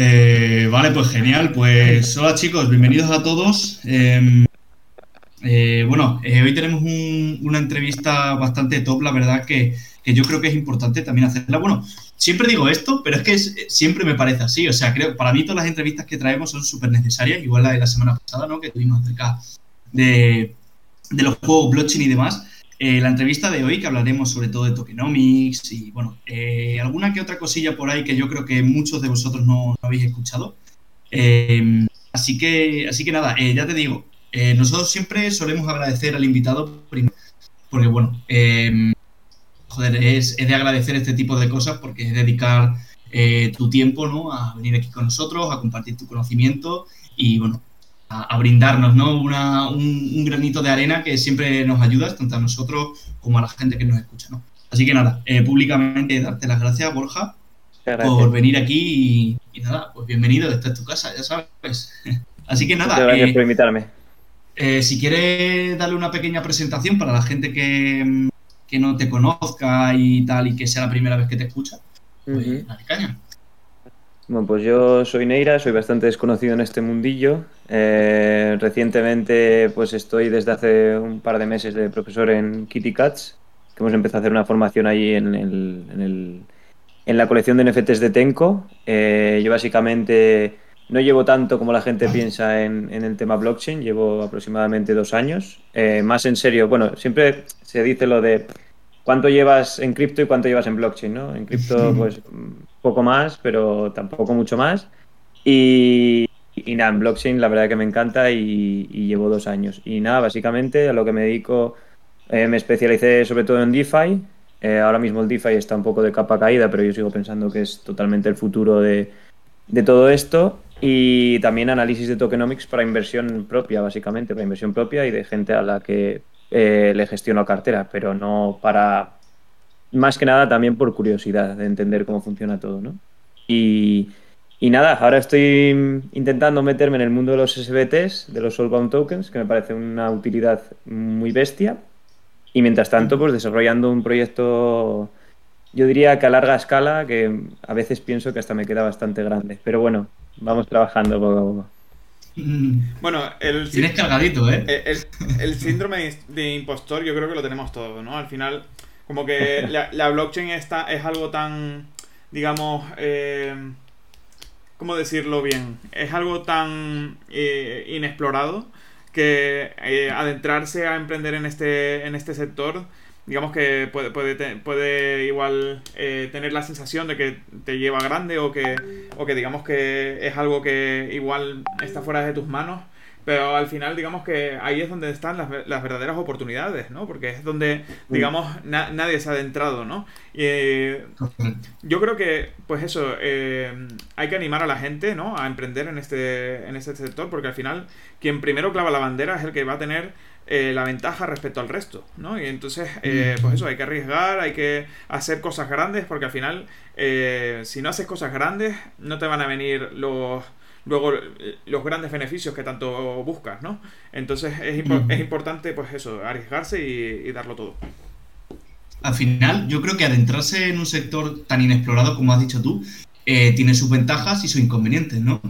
Eh, vale, pues genial. Pues hola chicos, bienvenidos a todos. Em, eh, bueno, eh, hoy tenemos una entrevista bastante top, la verdad que, yo creo que es importante también hacerla. Bueno, siempre digo esto, pero es que siempre me parece así. O sea, creo para mí todas las entrevistas que traemos son súper necesarias, igual la de la semana pasada, ¿no? Que tuvimos acerca de, de los juegos blockchain y demás. Eh, la entrevista de hoy, que hablaremos sobre todo de tokenomics y, bueno, eh, alguna que otra cosilla por ahí que yo creo que muchos de vosotros no, habéis escuchado. Eh, así, que, así que nada, ya te digo, nosotros siempre solemos agradecer al invitado primero, porque, bueno, joder, es, de agradecer este tipo de cosas porque es dedicar tu tiempo, ¿no? A venir aquí con nosotros, a compartir tu conocimiento y, bueno, a, brindarnos ¿no? Una, un, granito de arena que siempre nos ayuda, tanto a nosotros como a la gente que nos escucha. ¿no? Así que nada, eh, públicamente darte las gracias, Borja, por venir aquí y, nada, pues bienvenido, esta es tu casa, ya sabes. Así que nada. gracias eh, por invitarme. Eh, si quieres darle una pequeña presentación para la gente que, que, no te conozca y tal, y que sea la primera vez que te escucha, pues dale caña. Bueno, pues yo soy Neira, soy bastante desconocido en este mundillo. Eh, recientemente, pues estoy desde hace un par de meses de profesor en Kitty Cats, que hemos empezado a hacer una formación ahí en, el, en, la colección de NFTs de Tenko. Eh, yo básicamente no llevo tanto como la gente piensa en, el tema blockchain, llevo aproximadamente dos años. Eh, más en serio, bueno, siempre se dice lo de cuánto llevas en cripto y cuánto llevas en blockchain, ¿no? En cripto, pues poco más, pero tampoco mucho más. Y, nada, en blockchain la verdad que me encanta y, llevo dos años. Y nada, básicamente a lo que me dedico, eh, me especialicé sobre todo en DeFi. Eh, ahora mismo el DeFi está un poco de capa caída, pero yo sigo pensando que es totalmente el futuro de, todo esto. Y también análisis de tokenomics para inversión propia, básicamente, para inversión propia y de gente a la que eh, le gestiono cartera, pero no para, más que nada también por curiosidad de entender cómo funciona todo, ¿no? Y, y nada, ahora estoy intentando meterme en el mundo de los SBTs, de los Soulbound Tokens, que me parece una utilidad muy bestia. Y mientras tanto, pues desarrollando un proyecto, yo diría que a larga escala, que a veces pienso que hasta me queda bastante grande. Pero bueno, vamos trabajando poco a poco. Bueno, el. Tienes cargadito, ¿eh? El, síndrome de impostor, yo creo que lo tenemos todo, ¿no? Al final, como que la, blockchain está, es algo tan. Digamos. Eh, ¿Cómo decirlo bien? Es algo tan eh, inexplorado que eh, adentrarse a emprender en este, en este sector digamos que puede, puede, puede igual eh, tener la sensación de que te lleva grande o que, o que digamos que es algo que igual está fuera de tus manos. Pero al final, digamos que ahí es donde están las, las verdaderas oportunidades, ¿no? Porque es donde, digamos, nadie se ha adentrado, ¿no? Y eh, yo creo que, pues eso, eh, hay que animar a la gente, ¿no? A emprender en este, en este sector, porque al final, quien primero clava la bandera es el que va a tener eh, la ventaja respecto al resto, ¿no? Y entonces, eh, pues eso, hay que arriesgar, hay que hacer cosas grandes, porque al final, eh, si no haces cosas grandes, no te van a venir los luego los grandes beneficios que tanto buscas, ¿no? Entonces es, es importante, pues eso, arriesgarse y, darlo todo. Al final, yo creo que adentrarse en un sector tan inexplorado como has dicho tú, tiene sus ventajas y sus inconvenientes, ¿no?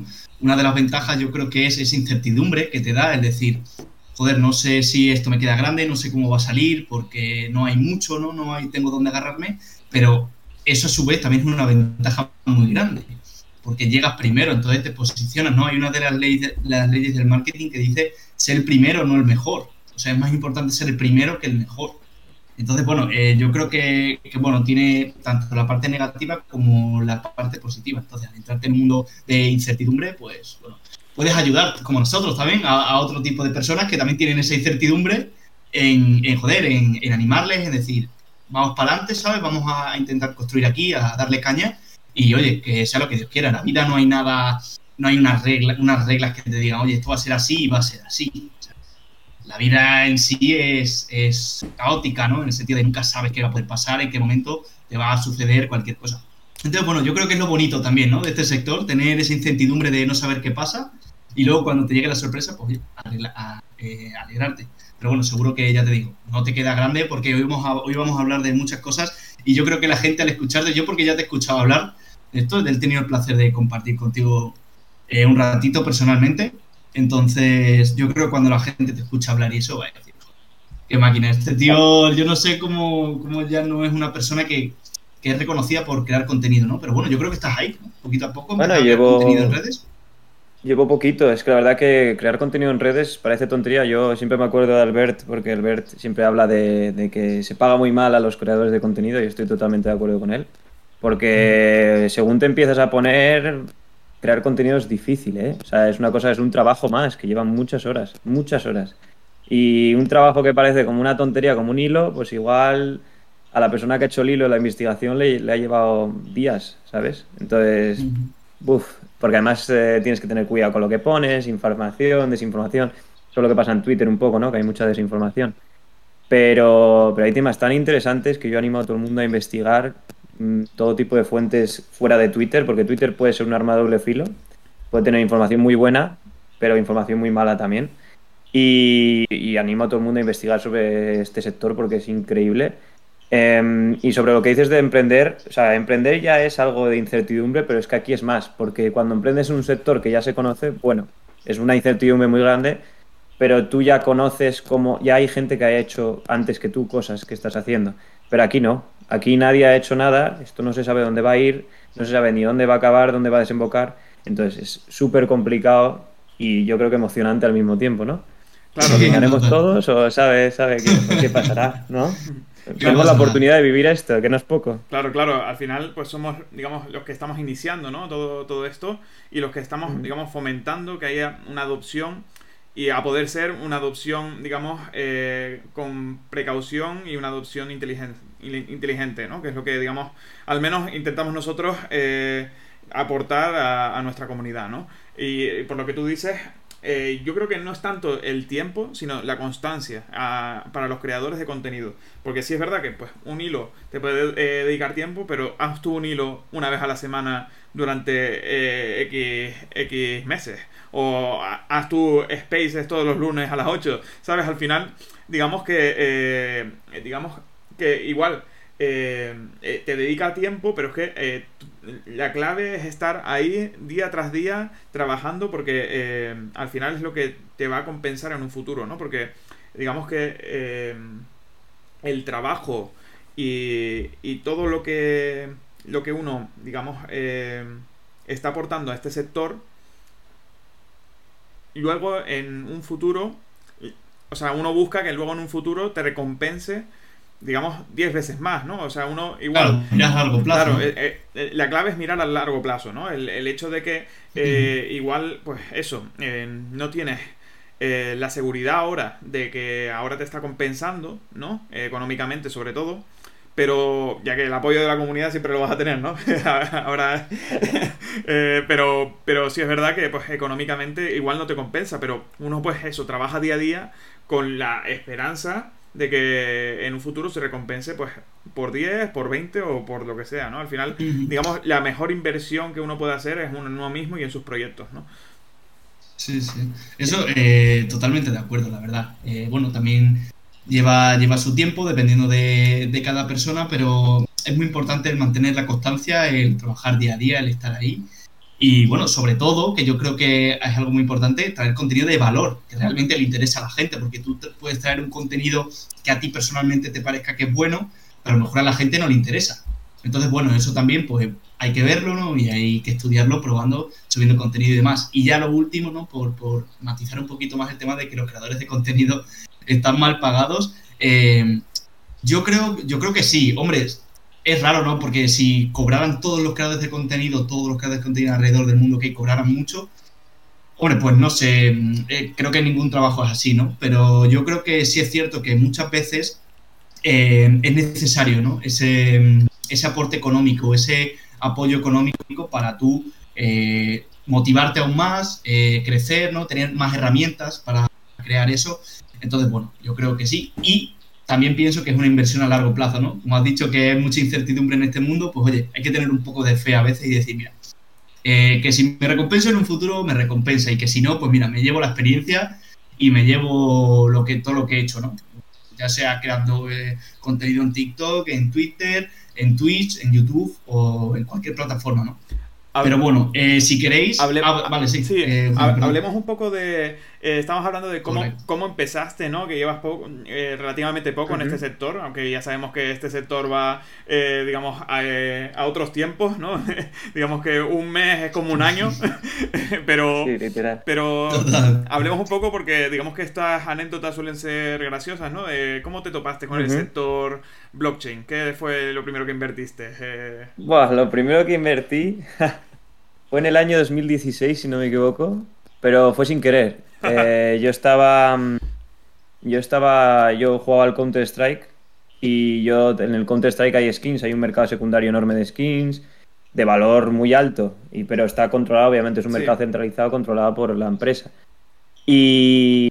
Una de las ventajas yo creo que es esa incertidumbre que te da, es decir, joder, no sé si esto me queda grande, no sé cómo va a salir, porque no hay mucho, ¿no? No hay, tengo dónde agarrarme, pero eso a su vez también es una ventaja muy grande, porque llegas primero, entonces te posicionas, ¿no? Hay una de las leyes, las leyes del marketing que dice ser el primero, no el mejor. O sea, es más importante ser el primero que el mejor. Entonces, bueno, eh, yo creo que, bueno, tiene tanto la parte negativa como la parte positiva. Entonces, al entrarte en un mundo de incertidumbre, pues, bueno, puedes ayudar, como nosotros también, a, otro tipo de personas que también tienen esa incertidumbre en, joder, en, animarles, en decir, vamos para adelante, ¿sabes? Vamos a intentar construir aquí, a darle caña y oye, que sea lo que Dios quiera. En la vida no hay nada, no hay unas reglas, unas reglas que te digan, oye, esto va a ser así y va a ser así. la vida en sí es, es caótica, ¿no? En el sentido de nunca sabes qué va a poder pasar, en qué momento te va a suceder cualquier cosa. Entonces, bueno, yo creo que es lo bonito también, ¿no? De este sector, tener esa incertidumbre de no saber qué pasa y luego cuando te llegue la sorpresa, pues a, eh, alegrarte. Pero bueno, seguro que ya te digo, no te queda grande porque hoy vamos, a, hoy vamos a hablar de muchas cosas y yo creo que la gente al escucharte, yo porque ya te he escuchado hablar, esto. He tenido el placer de compartir contigo eh, un ratito personalmente. Entonces, yo creo que cuando la gente te escucha hablar y eso, va a decir, qué máquina. Este tío, yo no sé cómo, cómo ya no es una persona que, que, es reconocida por crear contenido, ¿no? Pero bueno, yo creo que estás ahí, ¿no? Poquito a poco. Bueno, llevo... contenido en redes. Llevo poquito, es que la verdad que crear contenido en redes parece tontería. Yo siempre me acuerdo de Albert, porque Albert siempre habla de, de, que se paga muy mal a los creadores de contenido y estoy totalmente de acuerdo con él. Porque según te empiezas a poner, crear contenido es difícil, ¿eh? O sea, es una cosa, es un trabajo más que lleva muchas horas, muchas horas. Y un trabajo que parece como una tontería, como un hilo, pues igual a la persona que ha hecho el hilo, la investigación, le, le ha llevado días, ¿sabes? Entonces, uff, porque además eh, tienes que tener cuidado con lo que pones, información, desinformación. Eso es lo que pasa en Twitter un poco, ¿no? Que hay mucha desinformación. Pero, pero hay temas tan interesantes que yo animo a todo el mundo a investigar todo tipo de fuentes fuera de Twitter, porque Twitter puede ser un arma de doble filo, puede tener información muy buena, pero información muy mala también. Y, animo a todo el mundo a investigar sobre este sector porque es increíble Em, y sobre lo que dices de emprender, o sea, emprender ya es algo de incertidumbre, pero es que aquí es más, porque cuando emprendes en un sector que ya se conoce, bueno, es una incertidumbre muy grande, pero tú ya conoces cómo, ya hay gente que ha hecho antes que tú cosas que estás haciendo, pero aquí no, aquí nadie ha hecho nada, esto no se sabe dónde va a ir, no se sabe ni dónde va a acabar, dónde va a desembocar, entonces es súper complicado y yo creo que emocionante al mismo tiempo, ¿no? Claro, ¿Haremos todos o sabe, sabe qué, qué pasará, no? Tenemos la oportunidad de vivir esto, que no es poco. Claro, claro, al final pues somos, digamos, los que estamos iniciando, ¿no? Todo, todo esto y los que estamos, digamos, fomentando que haya una adopción y a poder ser una adopción, digamos, eh, con precaución y una adopción inteligente, inteligente, ¿no? Que es lo que, digamos, al menos intentamos nosotros eh, aportar a, a, nuestra comunidad, ¿no? Y por lo que tú dices, eh, yo creo que no es tanto el tiempo, sino la constancia para los creadores de contenido. Porque sí es verdad que pues un hilo te puede eh, dedicar tiempo, pero haz tú un hilo una vez a la semana durante eh, X, X, meses. O haz tu spaces todos los lunes a las 8. ¿Sabes? Al final, digamos que, digamos que igual eh, eh, te dedica tiempo, pero es que eh, la clave es estar ahí día tras día trabajando porque al final es lo que te va a compensar en un futuro, ¿no? Porque digamos que el trabajo y, y, todo lo que, lo que uno, digamos, está aportando a este sector, luego en un futuro, o sea, uno busca que luego en un futuro te recompense digamos, 10 veces más, ¿no? O sea, uno igual... Claro, a largo plazo. Claro, eh, eh, la clave es mirar a largo plazo, ¿no? El, hecho de que eh, igual, pues eso, no tienes la seguridad ahora de que ahora te está compensando, ¿no? económicamente sobre todo. Pero ya que el apoyo de la comunidad siempre lo vas a tener, ¿no? ahora... pero, pero sí es verdad que pues económicamente igual no te compensa, pero uno pues eso, trabaja día a día con la esperanza de que en un futuro se recompense pues por 10, por 20 o por lo que sea, ¿no? Al final, digamos, la mejor inversión que uno puede hacer es uno mismo y en sus proyectos, ¿no? Sí, sí. Eso, eh, totalmente de acuerdo, la verdad. Eh, bueno, también lleva, lleva su tiempo dependiendo de, de cada persona, pero es muy importante el mantener la constancia, el trabajar día a día, el estar ahí. Y bueno, sobre todo, que yo creo que es algo muy importante, traer contenido de valor, que realmente le interesa a la gente, porque tú puedes traer un contenido que a ti personalmente te parezca que es bueno, pero a lo mejor a la gente no le interesa. Entonces, bueno, eso también pues hay que verlo, ¿no? Y hay que estudiarlo probando, subiendo contenido y demás. Y ya lo último, ¿no? Por, por matizar un poquito más el tema de que los creadores de contenido están mal pagados. Eh, yo creo, yo creo que sí, hombre, es raro, ¿no? Porque si cobraran todos los creadores de contenido, todos los creadores de contenido alrededor del mundo que cobraran mucho, hombre, pues no sé, eh, creo que ningún trabajo es así, ¿no? Pero yo creo que sí es cierto que muchas veces eh, es necesario, ¿no? Ese, ese aporte económico, ese apoyo económico para tú eh, motivarte aún más, crecer, ¿no? Tener más herramientas para crear eso. Entonces, bueno, yo creo que sí. Y también pienso que es una inversión a largo plazo, ¿no? Como has dicho que hay mucha incertidumbre en este mundo, pues oye, hay que tener un poco de fe a veces y decir, mira, eh, que si me recompensa en un futuro, me recompensa, y que si no, pues mira, me llevo la experiencia y me llevo lo que, todo lo que he hecho, ¿no? ya sea creando eh, contenido en TikTok, en Twitter, en Twitch, en YouTube o en cualquier plataforma, ¿no? Pero bueno, eh, si queréis. Ah, vale, sí. Eh, hablemos un poco de. Eh, estamos hablando de cómo, cómo empezaste, ¿no? Que llevas poco, relativamente poco en este sector, aunque ya sabemos que este sector va, digamos, a, otros tiempos, ¿no? digamos que un mes es como un año. pero. Pero. Hablemos un poco porque, digamos que estas anécdotas suelen ser graciosas, ¿no? ¿Cómo te topaste con el sector blockchain? ¿Qué fue lo primero que invertiste? Bueno, lo primero que invertí. Fue en el año 2016, si no me equivoco, pero fue sin querer. Eh, yo estaba. Yo estaba. Yo jugaba al Counter-Strike y yo en el Counter-Strike hay skins, hay un mercado secundario enorme de skins de valor muy alto, y, pero está controlado, obviamente es un mercado centralizado controlado por la empresa. Y,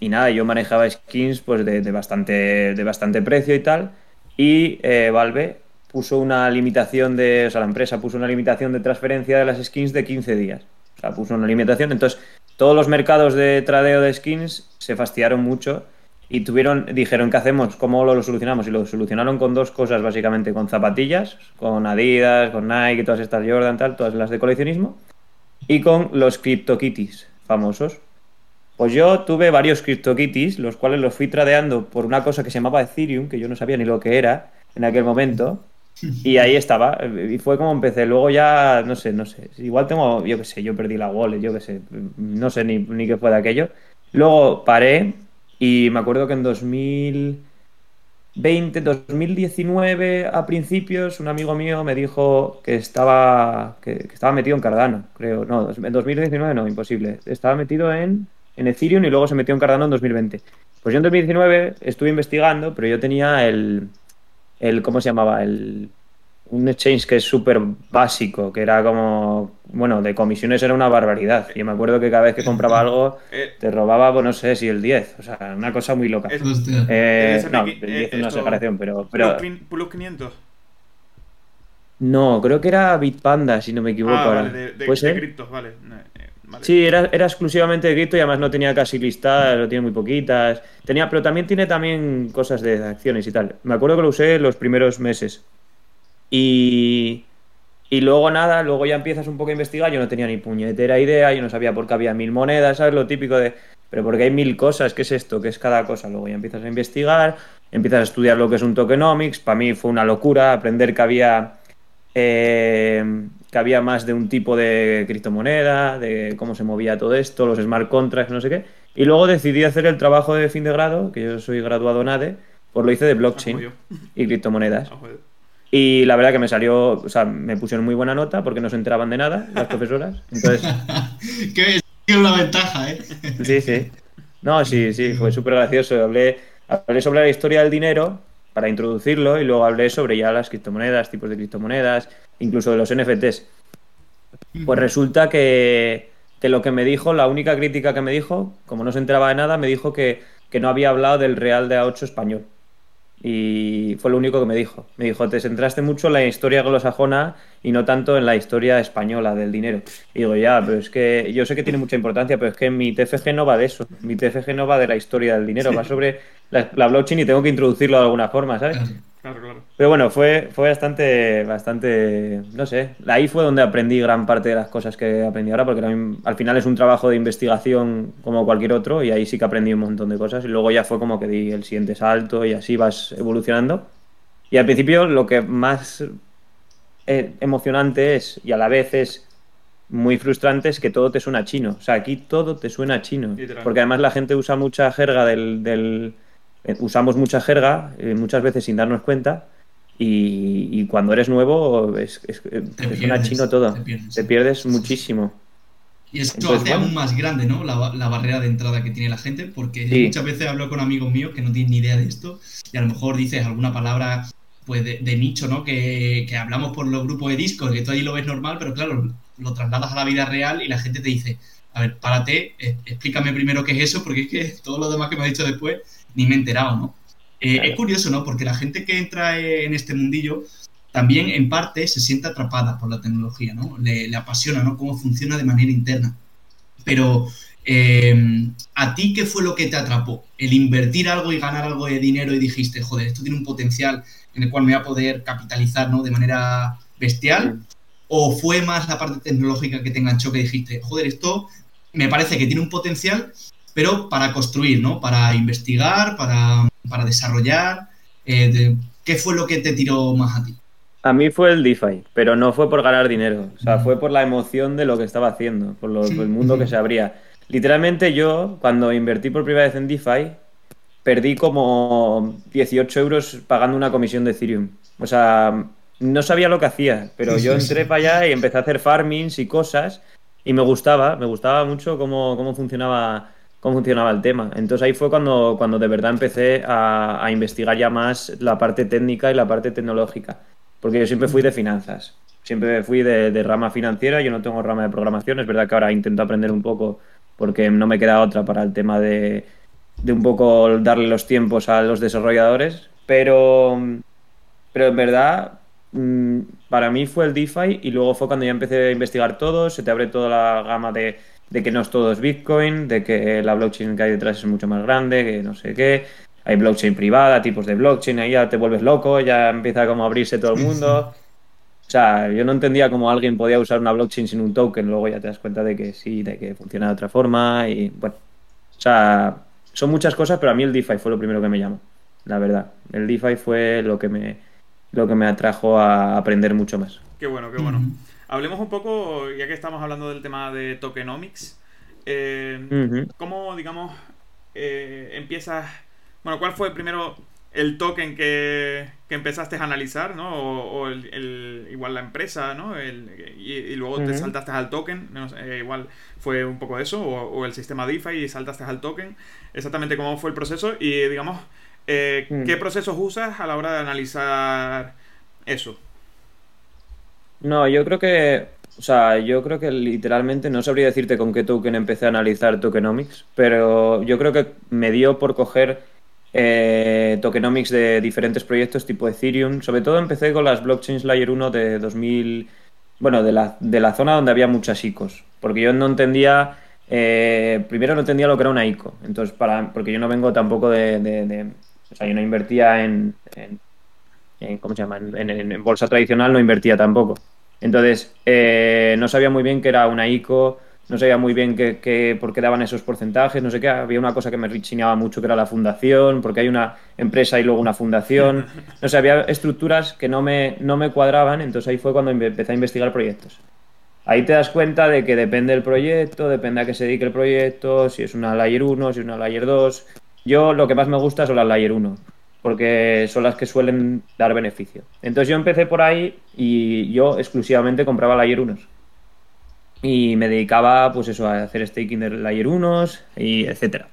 y nada, yo manejaba skins pues de, bastante, de bastante precio y tal, y eh, Valve puso una limitación de, o sea, la empresa puso una limitación de transferencia de las skins de 15 días. O sea, puso una limitación. Entonces, todos los mercados de tradeo de skins se fastidiaron mucho y tuvieron, dijeron, ¿qué hacemos? ¿Cómo lo, solucionamos? Y lo solucionaron con dos cosas, básicamente, con zapatillas, con Adidas, con Nike, todas estas Jordan, tal, todas las de coleccionismo, y con los CryptoKitties famosos. Pues yo tuve varios CryptoKitties, los cuales los fui tradeando por una cosa que se llamaba Ethereum, que yo no sabía ni lo que era en aquel momento, y ahí estaba. Y fue como empecé. Luego ya, no sé, no sé. Igual tengo, yo qué sé, yo perdí la wallet, yo qué sé. No sé ni, ni qué fue de aquello. Luego paré y me acuerdo que en 2020, 2019, a principios, un amigo mío me dijo que estaba, que, estaba metido en Cardano, creo. No, en 2019 no, imposible. Estaba metido en, en Ethereum y luego se metió en Cardano en 2020. Pues yo en 2019 estuve investigando, pero yo tenía el el ¿cómo se llamaba? El, un exchange que es súper básico, que era como, bueno, de comisiones era una barbaridad. Yo me acuerdo que cada vez que compraba algo eh, te robaba, pues no sé si el 10, o sea, una cosa muy loca. Eh, no, el 10 es una separación, pero... pero plus 500. No, creo que era Bitpanda, si no me equivoco. Ah, vale, de, de, de criptos, vale. Sí, era, exclusivamente de cripto y además no tenía casi listadas, lo tiene muy poquitas. Tenía, pero también tiene también cosas de acciones y tal. Me acuerdo que lo usé los primeros meses. Y, y luego nada, luego ya empiezas un poco a investigar. Yo no tenía ni puñetera idea, yo no sabía por qué había mil monedas, ¿sabes? Lo típico de, pero porque hay mil cosas, ¿qué es esto? ¿Qué es cada cosa? Luego ya empiezas a investigar, empiezas a estudiar lo que es un tokenomics. Para mí fue una locura aprender que había eh, que había más de un tipo de criptomoneda, de cómo se movía todo esto, los smart contracts, no sé qué. Y luego decidí hacer el trabajo de fin de grado, que yo soy graduado en ADE, pues lo hice de blockchain y criptomonedas. Y la verdad que me salió, o sea, me pusieron muy buena nota porque no se enteraban de nada las profesoras. Entonces. que es una ventaja, ¿eh? sí, sí. No, sí, sí, fue súper gracioso. Hablé, hablé sobre la historia del dinero para introducirlo y luego hablé sobre ya las criptomonedas, tipos de criptomonedas, incluso de los NFTs. Pues resulta que, lo que me dijo, la única crítica que me dijo, como no se enteraba de nada, me dijo que, que no había hablado del Real de A8 español. Y fue lo único que me dijo. Me dijo, te centraste mucho en la historia glosajona y no tanto en la historia española del dinero. Y digo, ya, pero es que yo sé que tiene mucha importancia, pero es que mi TFG no va de eso. Mi TFG no va de la historia del dinero, va sobre la, blockchain y tengo que introducirlo de alguna forma, ¿sabes? Claro, claro. Pero bueno, fue, fue bastante, bastante, no sé, ahí fue donde aprendí gran parte de las cosas que aprendí ahora, porque al final es un trabajo de investigación como cualquier otro y ahí sí que aprendí un montón de cosas y luego ya fue como que di el siguiente salto y así vas evolucionando. Y al principio lo que más eh, emocionante es y a la vez es muy frustrante es que todo te suena chino. O sea, aquí todo te suena chino. Porque además la gente usa mucha jerga del usamos mucha jerga, eh, muchas veces sin darnos cuenta, y, cuando eres nuevo es, es, una chino todo, te pierdes, muchísimo. Y esto hace aún más grande, ¿no? La, barrera de entrada que tiene la gente, porque muchas veces hablo con amigos míos que no tienen ni idea de esto, y a lo mejor dices alguna palabra pues de, nicho, ¿no? Que, que, hablamos por los grupos de Discord, que tú ahí lo ves normal, pero claro, lo trasladas a la vida real y la gente te dice, a ver, párate, eh, explícame primero qué es eso, porque es que todo lo demás que me has dicho después ni me he enterado, ¿no? Eh, es curioso, ¿no? Porque la gente que entra en este mundillo también en parte se siente atrapada por la tecnología, ¿no? Le, apasiona, ¿no? Cómo funciona de manera interna. Pero Eh, ¿A ti qué fue lo que te atrapó? ¿El invertir algo y ganar algo de dinero y dijiste, joder, esto tiene un potencial en el cual me voy a poder capitalizar ¿no? de manera bestial? ¿O fue más la parte tecnológica que te enganchó que dijiste, joder, esto me parece que tiene un potencial, pero para construir, ¿no? Para investigar, para, para desarrollar. Eh, ¿Qué fue lo que te tiró más a ti? A mí fue el DeFi, pero no fue por ganar dinero, o sea, fue por la emoción de lo que estaba haciendo, por, lo, el mundo que se abría. Literalmente yo, cuando invertí por primera vez en DeFi, perdí como 18 euros pagando una comisión de Ethereum. O sea, no sabía lo que hacía, pero yo entré para allá y empecé a hacer farmings y cosas y me gustaba, me gustaba mucho cómo, cómo funcionaba cómo funcionaba el tema. Entonces ahí fue cuando, cuando de verdad empecé a, investigar ya más la parte técnica y la parte tecnológica porque yo siempre fui de finanzas, siempre fui de, rama financiera, yo no tengo rama de programación, es verdad que ahora intento aprender un poco porque no me queda otra para el tema de, un poco darle los tiempos a los desarrolladores, pero, pero en verdad mm, para mí fue el DeFi y luego fue cuando ya empecé a investigar todo, se te abre toda la gama de, de que no es todo es Bitcoin, de que la blockchain que hay detrás es mucho más grande, que no sé qué, hay blockchain privada, tipos de blockchain, ahí ya te vuelves loco, ya empieza como a abrirse todo el mundo. O sea, yo no entendía cómo alguien podía usar una blockchain sin un token, luego ya te das cuenta de que sí, de que funciona de otra forma y bueno. O sea, son muchas cosas, pero a mí el DeFi fue lo primero que me llamó, la verdad. El DeFi fue lo que me, lo que me atrajo a aprender mucho más. Qué bueno, qué bueno. Hablemos un poco, ya que estamos hablando del tema de tokenomics, eh, ¿cómo, digamos, eh, empiezas bueno, ¿cuál fue primero el token que, empezaste a analizar, ¿no? O, el, igual la empresa, ¿no? y, luego te saltaste al token, eh, igual fue un poco eso, o, el sistema DeFi y saltaste al token. Exactamente cómo fue el proceso y, digamos, eh. ¿qué procesos usas a la hora de analizar eso? No, yo creo que, o sea, yo creo que literalmente no sabría decirte con qué token empecé a analizar tokenomics, pero yo creo que me dio por coger eh, tokenomics de diferentes proyectos tipo Ethereum. Sobre todo empecé con las blockchains Layer 1 de 2000, bueno, de la, de la zona donde había muchas ICOs, porque yo no entendía, eh, primero no entendía lo que era una ICO, entonces para, porque yo no vengo tampoco de, o sea, yo no invertía en, en, ¿cómo se llama? En, bolsa tradicional no invertía tampoco. Entonces, eh, no sabía muy bien qué era una ICO, no sabía muy bien qué, por qué daban esos porcentajes, no sé qué. Había una cosa que me chineaba mucho que era la fundación, porque hay una empresa y luego una fundación. No sé, había estructuras que no me, no me cuadraban, entonces ahí fue cuando empecé a investigar proyectos. Ahí te das cuenta de que depende del proyecto, depende a qué se dedique el proyecto, si es una Layer 1, si es una Layer 2. Yo lo que más me gusta son las Layer 1, porque son las que suelen dar beneficio. Entonces yo empecé por ahí y yo exclusivamente compraba Layer 1 y me dedicaba pues eso a hacer staking de layer 1 y etcétera.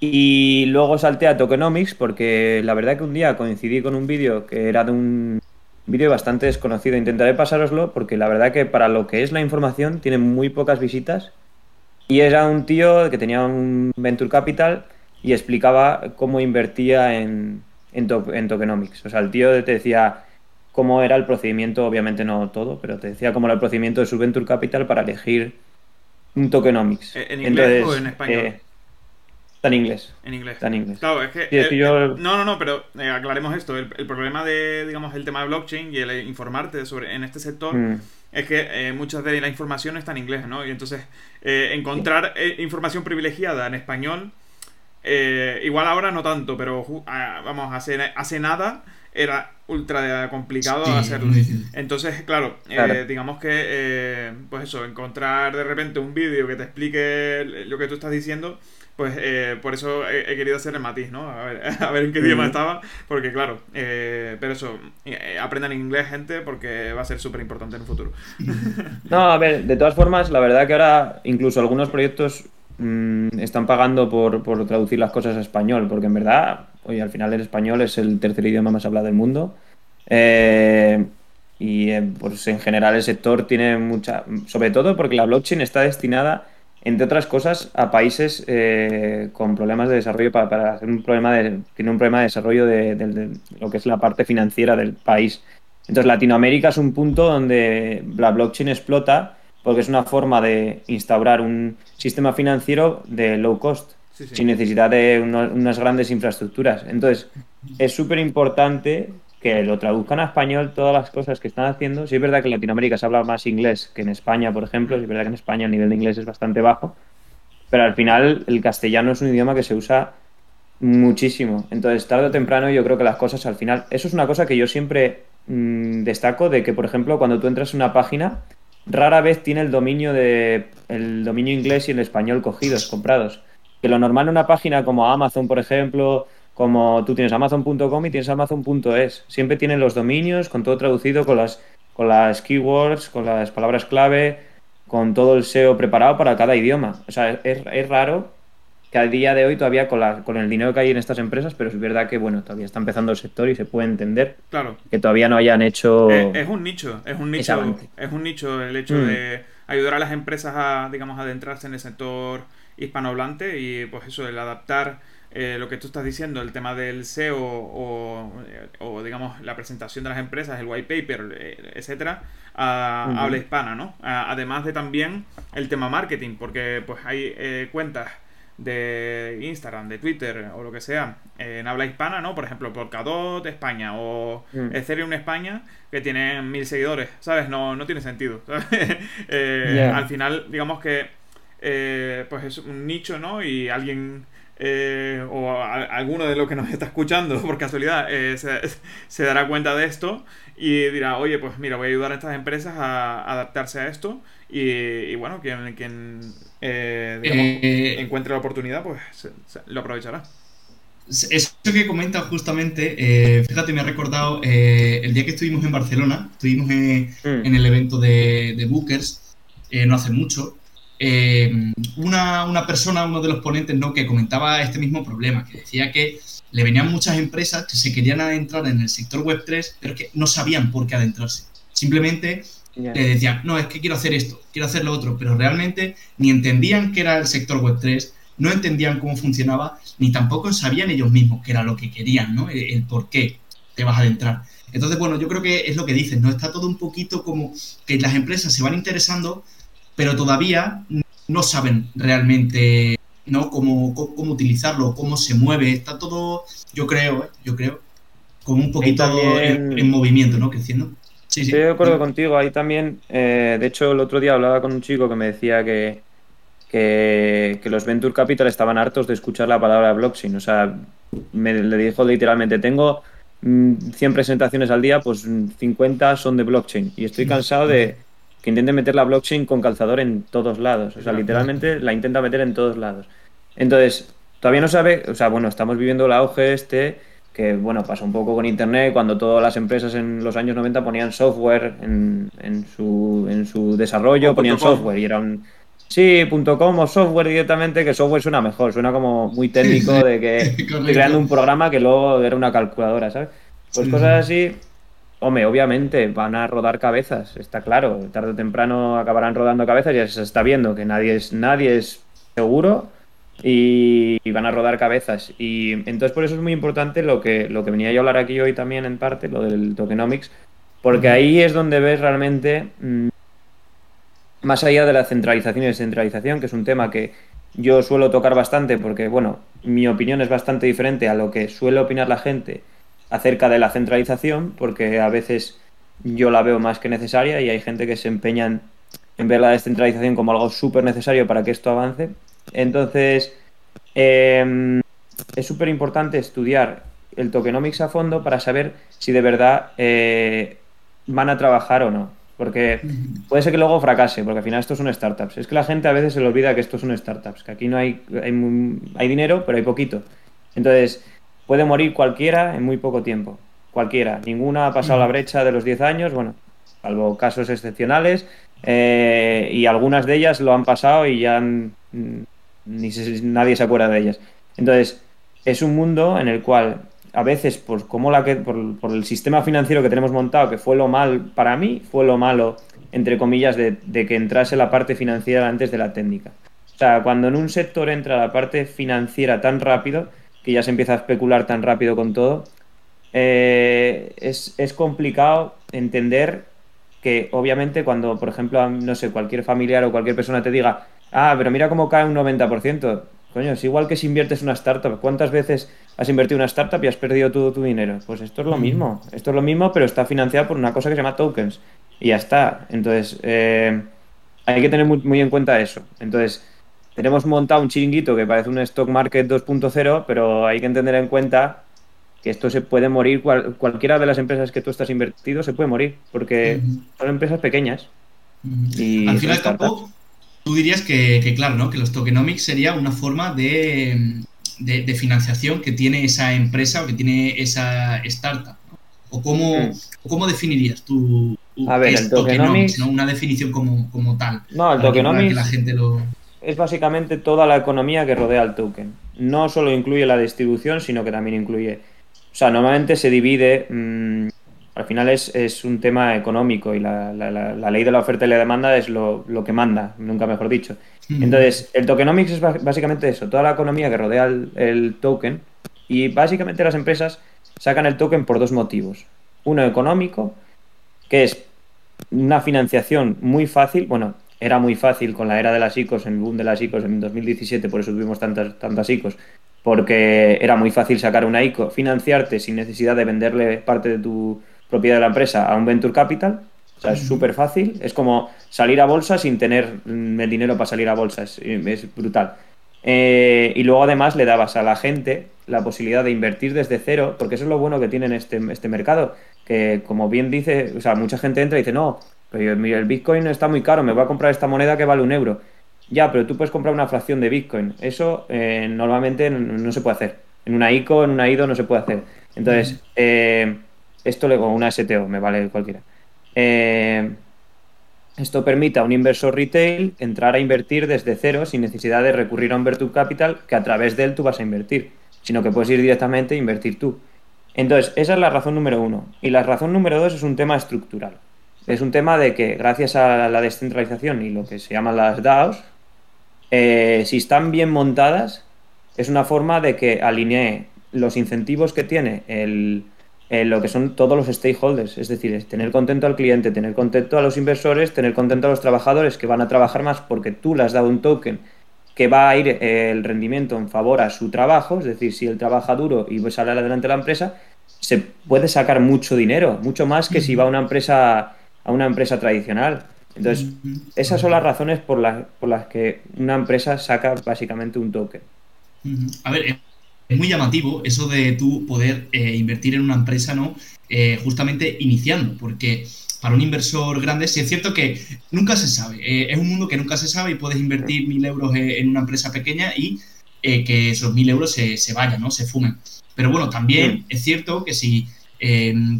Y luego salté a tokenomics porque la verdad que un día coincidí con un vídeo que era de un vídeo bastante desconocido. Intentaré pasároslo porque la verdad que para lo que es la información tiene muy pocas visitas. Y era un tío que tenía un venture capital y explicaba cómo invertía en, en, en tokenomics. O sea, el tío te decía, cómo era el procedimiento, obviamente no todo, pero te decía cómo era el procedimiento de su Venture Capital para elegir un tokenomics. Eh, ¿En inglés o en español? Eh, está en inglés. En inglés. Está en inglés. Claro, es que. Eh, no, no, no, pero aclaremos esto. El, problema de, digamos, el tema de blockchain y el informarte sobre en este sector mm. es que muchas de la información está en inglés, ¿no? Y entonces, encontrar información privilegiada en español, igual ahora no tanto, pero ah, vamos, hace, hace nada era ultra complicado hacerlo. Entonces, claro, eh, digamos que, eh, pues eso, encontrar de repente un vídeo que te explique lo que tú estás diciendo, pues eh, por eso he, querido hacer el matiz, ¿no? A ver, a ver en qué idioma estaba, porque claro, pero eso, aprendan inglés, gente, porque va a ser súper importante en el futuro. No, a ver, de todas formas, la verdad que ahora incluso algunos proyectos Mm, están pagando por, traducir las cosas a español, porque en verdad, oye, al final el español es el tercer idioma más hablado del mundo. Eh, y eh, pues en general el sector tiene mucha. Sobre todo porque la blockchain está destinada, entre otras cosas, a países eh, con problemas de desarrollo para, hacer un problema de. Tiene un problema de desarrollo de, lo que es la parte financiera del país. Entonces, Latinoamérica es un punto donde la blockchain explota porque es una forma de instaurar un sistema financiero de low cost, sin necesidad de unas grandes infraestructuras. Entonces, es súper importante que lo traduzcan a español todas las cosas que están haciendo. Sí es verdad que en Latinoamérica se habla más inglés que en España, por ejemplo. Sí es verdad que en España el nivel de inglés es bastante bajo. Pero al final el castellano es un idioma que se usa muchísimo. Entonces, tarde o temprano yo creo que las cosas al final... Eso es una cosa que yo siempre mm, destaco de que, por ejemplo, cuando tú entras en una página, rara vez tiene el dominio de el dominio inglés y el español cogidos, comprados. Que lo normal en una página como Amazon, por ejemplo, como tú tienes amazon.com y tienes amazon.es. Siempre tienen los dominios con todo traducido, con las, con las keywords, con las palabras clave, con todo el SEO preparado para cada idioma. O sea, es, es raro que a día de hoy todavía con, la, con el dinero que hay en estas empresas, pero es verdad que bueno, todavía está empezando el sector y se puede entender claro. que todavía no hayan hecho... Es, un nicho, es un nicho, es un nicho el hecho mm. de ayudar a las empresas a, digamos, adentrarse en el sector hispanohablante y pues eso, el adaptar eh, lo que tú estás diciendo, el tema del SEO o, digamos la presentación de las empresas, el white paper, eh, etcétera, a habla hispana, ¿no? además de también el tema marketing, porque pues hay eh, cuentas de Instagram, de Twitter o lo que sea en habla hispana, ¿no? Por ejemplo, Polkadot España o mm. Ethereum España que tienen mil seguidores, ¿sabes? No, no tiene sentido. Al final, digamos que pues es un nicho, ¿no? Y alguien eh, o alguno de los que nos está escuchando por casualidad eh, se, dará cuenta de esto y dirá, oye, pues mira, voy a ayudar a estas empresas a adaptarse a esto y, bueno, quien, quien eh, encuentre la oportunidad, pues lo aprovechará. Eso que comenta justamente, fíjate, me ha recordado el día que estuvimos en Barcelona, estuvimos en, mm. en el evento de, de Bookers, no hace mucho, eh, una, persona, uno de los ponentes, ¿no? que comentaba este mismo problema, que decía que le venían muchas empresas que se querían adentrar en el sector web 3, pero que no sabían por qué adentrarse. Simplemente le decían, no, es que quiero hacer esto, quiero hacer lo otro, pero realmente ni entendían qué era el sector web 3, no entendían cómo funcionaba, ni tampoco sabían ellos mismos qué era lo que querían, ¿no? El, por qué te vas a adentrar. Entonces, bueno, yo creo que es lo que dicen, ¿no? Está todo un poquito como que las empresas se van interesando, pero todavía no saben realmente ¿no? Cómo, cómo, utilizarlo, cómo se mueve. Está todo, yo creo, ¿eh? yo creo, como un poquito en, movimiento, ¿no? Creciendo. Sí, sí. Estoy de acuerdo contigo. Ahí también, eh, de hecho, el otro día hablaba con un chico que me decía que, que, los Venture Capital estaban hartos de escuchar la palabra blockchain. O sea, me le dijo literalmente, tengo 100 mm, presentaciones al día, pues 50 son de blockchain. Y estoy cansado de que intente meter la blockchain con calzador en todos lados. O sea, literalmente la intenta meter en todos lados. Entonces, todavía no sabe, o sea, bueno, estamos viviendo el auge este, que bueno, pasó un poco con Internet, cuando todas las empresas en los años 90 ponían software en, en, su, en su desarrollo, ponían software y era un... Sí, .com o software directamente, que software suena mejor, suena como muy técnico de que estoy creando un programa que luego era una calculadora, ¿sabes? Pues cosas así, Hombre, obviamente van a rodar cabezas, está claro. Tarde o temprano acabarán rodando cabezas, ya se está viendo que nadie es, nadie es seguro y, van a rodar cabezas. Y entonces por eso es muy importante lo que, lo que venía yo a hablar aquí hoy también en parte, lo del tokenomics, porque ahí es donde ves realmente, mm, más allá de la centralización y descentralización, que es un tema que yo suelo tocar bastante porque, bueno, mi opinión es bastante diferente a lo que suele opinar la gente acerca de la centralización, porque a veces yo la veo más que necesaria y hay gente que se empeña en, ver la descentralización como algo súper necesario para que esto avance. Entonces, em, es súper importante estudiar el tokenomics a fondo para saber si de verdad eh, van a trabajar o no. Porque puede ser que luego fracase, porque al final esto son startups. Es que la gente a veces se le olvida que esto son startups, que aquí no hay, hay, hay dinero, pero hay poquito. Entonces, puede morir cualquiera en muy poco tiempo. Cualquiera. Ninguna ha pasado la brecha de los 10 años, bueno, salvo casos excepcionales, eh, y algunas de ellas lo han pasado y ya ni nadie se acuerda de ellas. Entonces, es un mundo en el cual a veces, por, como la que, por, el sistema financiero que tenemos montado, que fue lo mal para mí, fue lo malo, entre comillas, de, que entrase la parte financiera antes de la técnica. O sea, cuando en un sector entra la parte financiera tan rápido, que ya se empieza a especular tan rápido con todo, eh, es, complicado entender que obviamente cuando, por ejemplo, no sé, cualquier familiar o cualquier persona te diga, ah, pero mira cómo cae un 90%, coño, es igual que si inviertes una startup. ¿Cuántas veces has invertido en una startup y has perdido todo tu dinero? Pues esto es lo mismo, esto es lo mismo, pero está financiado por una cosa que se llama tokens. Y ya está. Entonces, eh, hay que tener muy, muy en cuenta eso. Entonces, tenemos montado un chiringuito que parece un stock market 2.0, pero hay que tener en cuenta que esto se puede morir, cualquiera de las empresas que tú estás invertido se puede morir, porque son empresas pequeñas. y al final cabo, tú dirías que, claro, ¿no? que los tokenomics sería una forma de, de, financiación que tiene esa empresa o que tiene esa startup. ¿O cómo, cómo definirías tú a ver, el tokenomics, ¿no? Una definición como, como tal. No, el tokenomics la gente lo... es básicamente toda la economía que rodea al token. No solo incluye la distribución, sino que también incluye o sea, normalmente se divide, mm, al final es, un tema económico y la, ley de la oferta y la demanda es lo, que manda, nunca mejor dicho. Entonces, el tokenomics es básicamente eso, toda la economía que rodea el, token y básicamente las empresas sacan el token por dos motivos. Uno económico, que es una financiación muy fácil, bueno, era muy fácil con la era de las ICOs, en el boom de las ICOs en 2017, por eso tuvimos tantas, tantas ICOs, porque era muy fácil sacar una ICO, financiarte sin necesidad de venderle parte de tu propiedad de la empresa a un venture capital. O sea, es súper fácil. Es como salir a bolsa sin tener mm, el dinero para salir a bolsa. Es, brutal. Eh, y luego además le dabas a la gente la posibilidad de invertir desde cero, porque eso es lo bueno que tiene este, este mercado, que como bien dice, o sea, mucha gente entra y dice, no, pero el Bitcoin está muy caro, me voy a comprar esta moneda que vale un euro. Ya, pero tú puedes comprar una fracción de Bitcoin. Eso eh, normalmente no, se puede hacer. En una ICO, en una IDO no se puede hacer. Entonces, eh, esto le una STO, me vale cualquiera. Eh, esto permite a un inversor retail entrar a invertir desde cero sin necesidad de recurrir a un Virtual Capital que a través de él tú vas a invertir, sino que puedes ir directamente a invertir tú. Entonces, esa es la razón número uno. Y la razón número dos es un tema estructural. Es un tema de que gracias a la descentralización y lo que se llaman las DAOs, eh, si están bien montadas, es una forma de que alinee los incentivos que tiene el, lo que son todos los stakeholders, es decir, tener contento al cliente, tener contento a los inversores, tener contento a los trabajadores que van a trabajar más porque tú le has dado un token que va a ir eh, el rendimiento en favor a su trabajo, es decir, si él trabaja duro y sale adelante la empresa, se puede sacar mucho dinero, mucho más que si va a una empresa a una empresa tradicional. Entonces, esas son las razones por, por las que una empresa saca básicamente un token. A ver, es muy llamativo eso de tú poder eh, invertir en una empresa, ¿no? Eh, justamente iniciando, porque para un inversor grande, sí es cierto que nunca se sabe. Eh, es un mundo que nunca se sabe y puedes invertir mil euros en una empresa pequeña y que esos mil euros se, se, vayan, ¿no? Se fumen. Pero bueno, también es cierto que si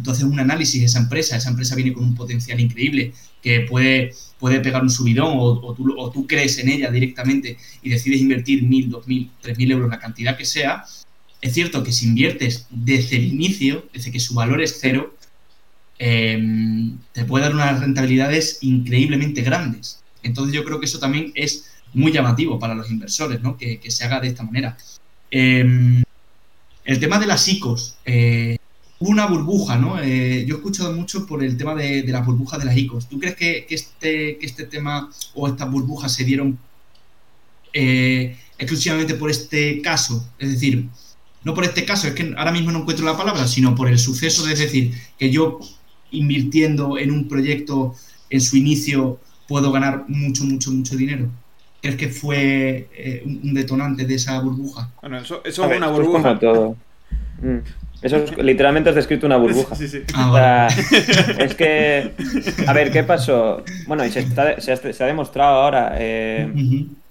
tú haces un análisis de esa empresa, esa empresa viene con un potencial increíble, que puede, puede pegar un subidón o, tú, o, tú, crees en ella directamente y decides invertir mil, dos mil, tres mil euros, la cantidad que sea, es cierto que si inviertes desde el inicio, desde que su valor es cero, em, te puede dar unas rentabilidades increíblemente grandes. Entonces yo creo que eso también es muy llamativo para los inversores, ¿no? que, se haga de esta manera. Em, el tema de las ICOs. Eh, una burbuja, ¿no? Eh, yo he escuchado mucho por el tema de, las burbujas de las ICOs. ¿Tú crees que, este, que este tema o estas burbujas se dieron eh, exclusivamente por este caso? Es decir, no por este caso, es que ahora mismo no encuentro la palabra, sino por el suceso de decir que yo invirtiendo en un proyecto en su inicio puedo ganar mucho, mucho, mucho dinero. ¿Crees que fue eh, un detonante de esa burbuja? Bueno, eso, es una burbuja. todo. Mm. Eso es, literalmente has descrito una burbuja. Sí, sí. Ah, es que, a ver, ¿qué pasó? Bueno, y se, ha demostrado ahora. Eh,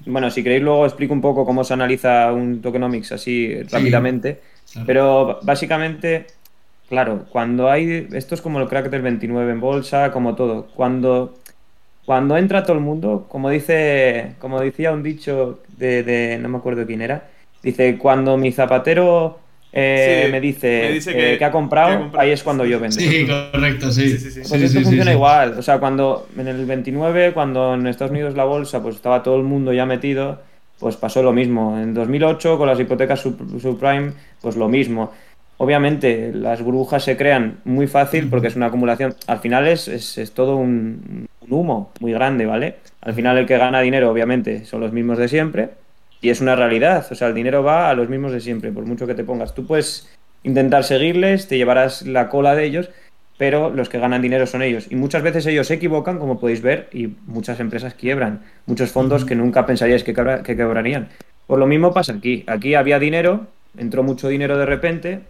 bueno, si queréis luego explico un poco cómo se analiza un tokenomics así rápidamente. Pero básicamente, claro, cuando hay... Esto es como el crack del 29 en bolsa, como todo. Cuando, cuando entra todo el mundo, como dice como decía un dicho de, de no me acuerdo quién era, dice, cuando mi zapatero eh, me dice, eh, que, ha comprado, ahí es cuando yo vendo. Sí, correcto, sí. pues esto funciona igual. O sea, cuando en el 29, cuando en Estados Unidos la bolsa, pues estaba todo el mundo ya metido, pues pasó lo mismo. En 2008, con las hipotecas subprime, pues lo mismo. obviamente las burbujas se crean muy fácil porque es una acumulación. Al final es, es, todo un, un, humo muy grande, ¿vale? Al final el que gana dinero, obviamente, son los mismos de siempre. Y es una realidad. O sea, el dinero va a los mismos de siempre, por mucho que te pongas. Tú puedes intentar seguirles, te llevarás la cola de ellos, pero los que ganan dinero son ellos. Y muchas veces ellos se equivocan, como podéis ver, y muchas empresas quiebran. Muchos fondos que nunca pensaríais que, que quebrarían. Pues lo mismo pasa aquí. Aquí había dinero, entró mucho dinero de repente,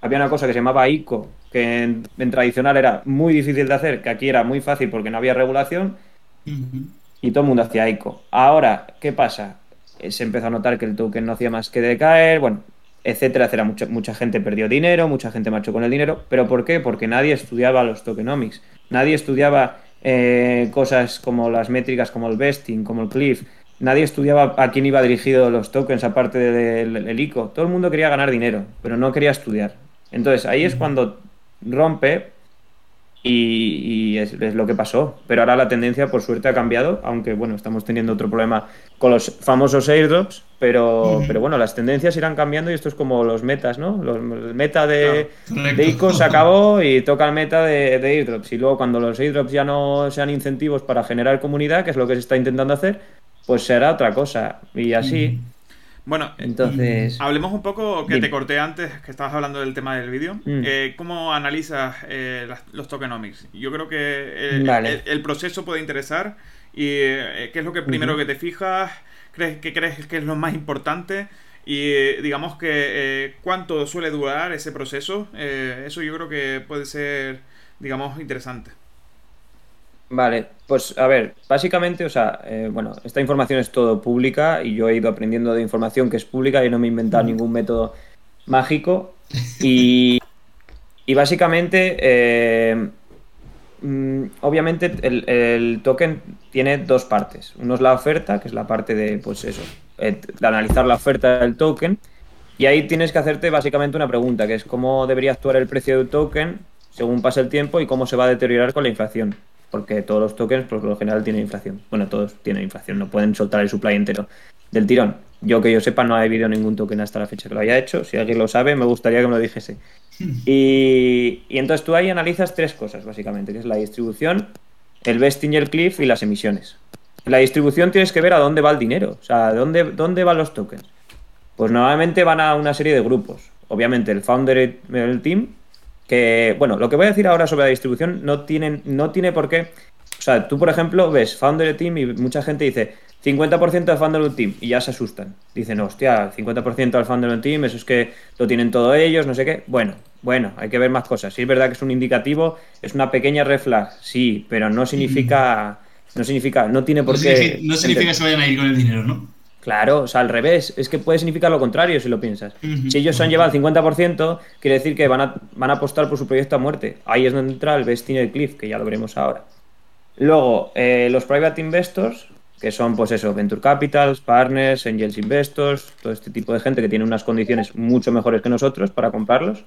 había una cosa que se llamaba ICO, que en, tradicional era muy difícil de hacer, que aquí era muy fácil porque no había regulación, y todo el mundo hacía ICO. Ahora, ¿qué pasa? Eh, se empezó a notar que el token no hacía más que decaer, bueno, etcétera, etcétera. Mucha, mucha gente perdió dinero, mucha gente marchó con el dinero, pero ¿por qué? Porque nadie estudiaba los tokenomics, nadie estudiaba eh, cosas como las métricas, como el vesting, como el cliff, nadie estudiaba a quién iba dirigido los tokens aparte del ICO. Todo el mundo quería ganar dinero, pero no quería estudiar. Entonces ahí es cuando rompe y, es, lo que pasó. Pero ahora la tendencia, por suerte, ha cambiado, aunque bueno, estamos teniendo otro problema con los famosos airdrops, pero, pero bueno, las tendencias irán cambiando y esto es como los metas, ¿no? Los, el meta de, de ICO se acabó y toca el meta de, de, airdrops. Y luego cuando los airdrops ya no sean incentivos para generar comunidad, que es lo que se está intentando hacer, pues será otra cosa. Y así. Bueno, entonces. Hablemos un poco, que te corté antes, que estabas hablando del tema del vídeo. Mm. Eh, ¿Cómo analizas eh, los tokenomics? Yo creo que el, proceso puede interesar. ¿Y eh, qué es lo que primero que te fijas? ¿Crees que crees que es lo más importante? Y digamos que cuánto suele durar ese proceso. eso yo creo que puede ser, digamos, interesante. Vale, pues a ver, básicamente, o sea, eh, bueno, esta información es todo pública y yo he ido aprendiendo de información que es pública y no me he inventado ningún método mágico. Y, y básicamente, eh, mm, obviamente, el, token tiene dos partes. Uno es la oferta, que es la parte de, pues eso, eh, de analizar la oferta del token. Y ahí tienes que hacerte básicamente una pregunta, que es cómo debería actuar el precio del token según pasa el tiempo y cómo se va a deteriorar con la inflación porque todos los tokens por lo general tienen inflación. Bueno, todos tienen inflación, no pueden soltar el supply entero del tirón. Yo que yo sepa no ha habido ningún token hasta la fecha que lo haya hecho. Si alguien lo sabe, me gustaría que me lo dijese. Y, entonces tú ahí analizas tres cosas, básicamente, que es la distribución, el vesting y el cliff y las emisiones. la distribución tienes que ver a dónde va el dinero, o sea, dónde, dónde van los tokens. Pues normalmente van a una serie de grupos. Obviamente el founder el team que, bueno, lo que voy a decir ahora sobre la distribución no, tienen, no tiene por qué. O sea, tú, por ejemplo, ves Founder Team y mucha gente dice 50% de Founder Team y ya se asustan. Dicen, hostia, 50% del Founder Team, eso es que lo tienen todos ellos, no sé qué. Bueno, bueno, hay que ver más cosas. Sí, es verdad que es un indicativo, es una pequeña reflag, sí, pero no significa. No significa, no tiene por qué. no significa que se vayan a ir con el dinero, ¿no? Claro, o sea, al revés, es que puede significar lo contrario si lo piensas. Si ellos han llevado el 50%, quiere decir que van a, van a apostar por su proyecto a muerte. Ahí es donde entra el el cliff, que ya lo veremos ahora. Luego, eh, los private investors, que son, pues eso, venture capitals, partners, angels investors, todo este tipo de gente que tiene unas condiciones mucho mejores que nosotros para comprarlos.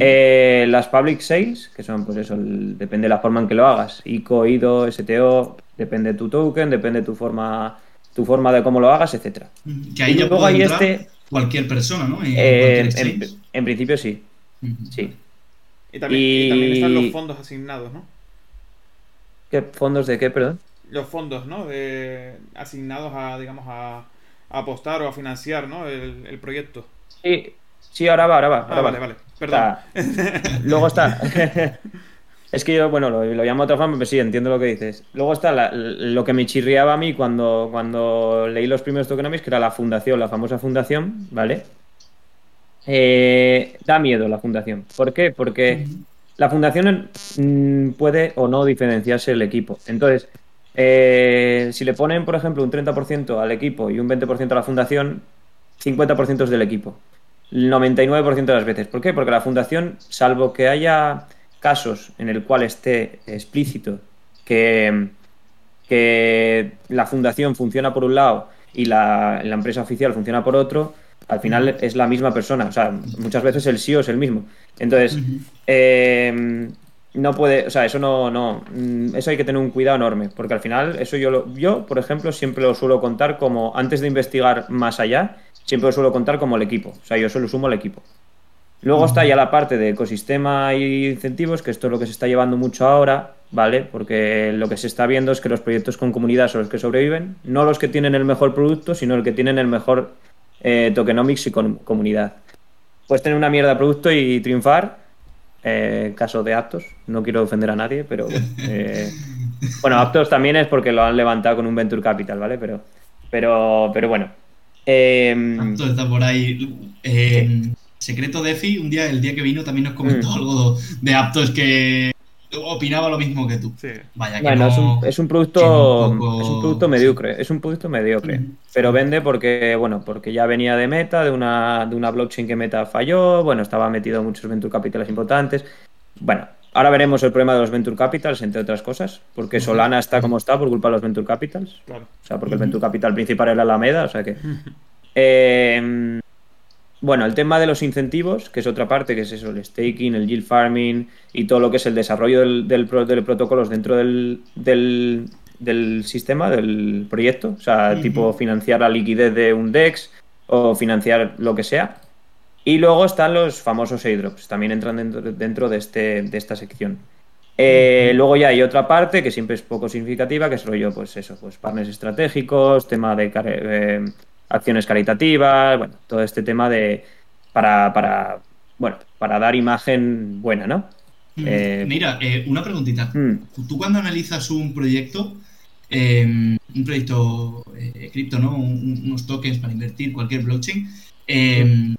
Eh, las public sales, que son, pues eso, depende de la forma en que lo hagas. ICO, IDO, STO, depende de tu token, depende de tu forma tu forma de cómo lo hagas, etcétera. Que ahí ya puede este cualquier persona, ¿no? Eh, en, principio sí. Sí. Y también, están los fondos asignados, ¿no? ¿Qué fondos de qué, perdón? Los fondos, ¿no? De, asignados a, digamos, a, apostar o a financiar, ¿no? El, proyecto. Sí, sí, ahora va, ahora va. ah, vale, vale. Perdón. luego está. Es que yo, bueno, lo, llamo otra forma, pero sí, entiendo lo que dices. Luego está lo que me chirriaba a mí cuando, cuando leí los primeros tokenomics, que era la fundación, la famosa fundación, ¿vale? Eh, da miedo la fundación. ¿Por qué? Porque la fundación mm, puede o no diferenciarse el equipo. Entonces, eh, si le ponen, por ejemplo, un 30% al equipo y un 20% a la fundación, 50% es del equipo. El 99% de las veces. ¿Por qué? Porque la fundación, salvo que haya casos en el cual esté explícito que, que la fundación funciona por un lado y la, empresa oficial funciona por otro, al final es la misma persona. O sea, muchas veces el CEO es el mismo. Entonces, eh, no puede, o sea, eso no, no, mm, eso hay que tener un cuidado enorme, porque al final, eso yo, lo, yo, por ejemplo, siempre lo suelo contar como, antes de investigar más allá, siempre lo suelo contar como el equipo. O sea, yo solo sumo el equipo. Luego está ya la parte de ecosistema y incentivos, que esto es lo que se está llevando mucho ahora, ¿vale? Porque lo que se está viendo es que los proyectos con comunidad son los que sobreviven, no los que tienen el mejor producto, sino el que tienen el mejor eh, tokenomics y comunidad. Puedes tener una mierda de producto y triunfar, eh, caso de Aptos, no quiero ofender a nadie, pero eh, bueno, Aptos también es porque lo han levantado con un Venture Capital, ¿vale? Pero, pero, pero bueno. Em, Aptos está por ahí. Secreto Defi, un día, el día que vino, también nos comentó mm. algo de Aptos que opinaba lo mismo que tú. Vaya, que bueno, es, un, es, un, producto, es un producto mediocre, es un producto mediocre, pero vende porque, bueno, porque ya venía de Meta, de una, de una blockchain que Meta falló, bueno, estaba metido en muchos venture capitals importantes. Bueno, ahora veremos el problema de los venture capitals, entre otras cosas, porque Solana está como está por culpa de los venture capitals. Claro. O sea, porque el venture capital principal era la Alameda, o sea que... Eh, bueno, el tema de los incentivos, que es otra parte, que es eso, el staking, el yield farming y todo lo que es el desarrollo del, del, protocolos dentro del, del, sistema, del proyecto. O sea, tipo financiar la liquidez de un DEX o financiar lo que sea. Y luego están los famosos airdrops, también entran dentro, dentro de, este, de esta sección. Eh, luego ya hay otra parte que siempre es poco significativa, que es rollo, pues eso, pues partners estratégicos, tema de eh, acciones caritativas, bueno, todo este tema de para, para bueno, para dar imagen buena, ¿no? Mm, eh, mira, eh, una preguntita. Mm. Tú cuando analizas un proyecto, em, un proyecto eh, cripto, ¿no? unos tokens para invertir, cualquier blockchain, em,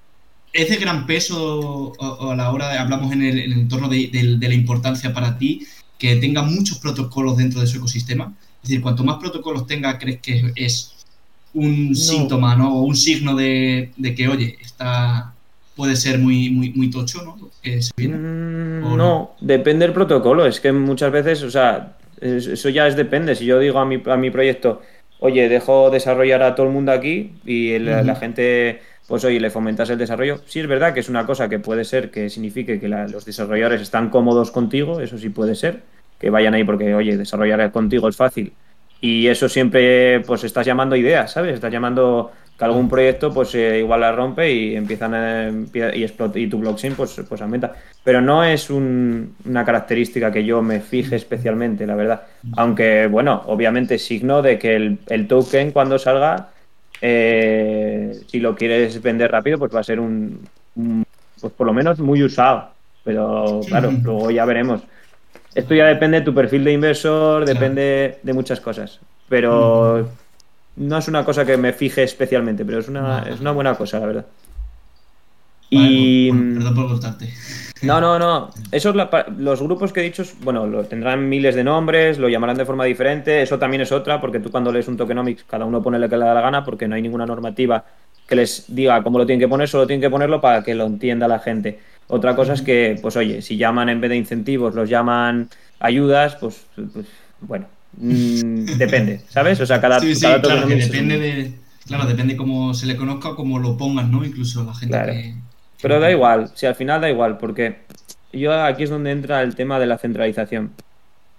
¿es de gran peso a, la hora de, hablamos en el, entorno de, de, la importancia para ti, que tenga muchos protocolos dentro de su ecosistema? Es decir, cuanto más protocolos tenga, ¿crees que es un síntoma, ¿no? O un signo de, que, oye, está puede ser muy, muy, muy tocho, ¿no? Mm, no? depende del protocolo. Es que muchas veces, o sea, eso ya es depende. Si yo digo a mi, a mi proyecto, oye, dejo desarrollar a todo el mundo aquí y la, gente, pues oye, le fomentas el desarrollo. Sí es verdad que es una cosa que puede ser que signifique que los desarrolladores están cómodos contigo, eso sí puede ser, que vayan ahí porque, oye, desarrollar contigo es fácil y eso siempre, pues estás llamando ideas, ¿sabes? Estás llamando que algún proyecto, pues eh, igual la rompe y empiezan a, y explota, y tu blockchain, pues, pues aumenta. Pero no es una característica que yo me fije especialmente, la verdad. Aunque, bueno, obviamente signo de que el, token cuando salga, eh, si lo quieres vender rápido, pues va a ser un, un pues por lo menos muy usado. Pero claro, luego ya veremos. Esto ya depende de tu perfil de inversor, depende de muchas cosas. Pero no es una cosa que me fije especialmente, pero es una, es una buena cosa, la verdad. y. perdón por cortarte. No, no, no. Esos, los grupos que he dicho, bueno, lo, tendrán miles de nombres, lo llamarán de forma diferente. Eso también es otra, porque tú cuando lees un tokenomics, cada uno pone lo que le da la gana, porque no hay ninguna normativa que les diga cómo lo tienen que poner, solo tienen que ponerlo para que lo entienda la gente. Otra cosa es que, pues oye, si llaman en vez de incentivos, los llaman ayudas, pues, pues bueno, mm, depende, ¿sabes? O sea, cada, sí, sí, claro, depende de, claro, depende cómo se le conozca o cómo lo pongan, ¿no? Incluso la gente que, Pero da igual, si al final da igual, porque yo aquí es donde entra el tema de la centralización.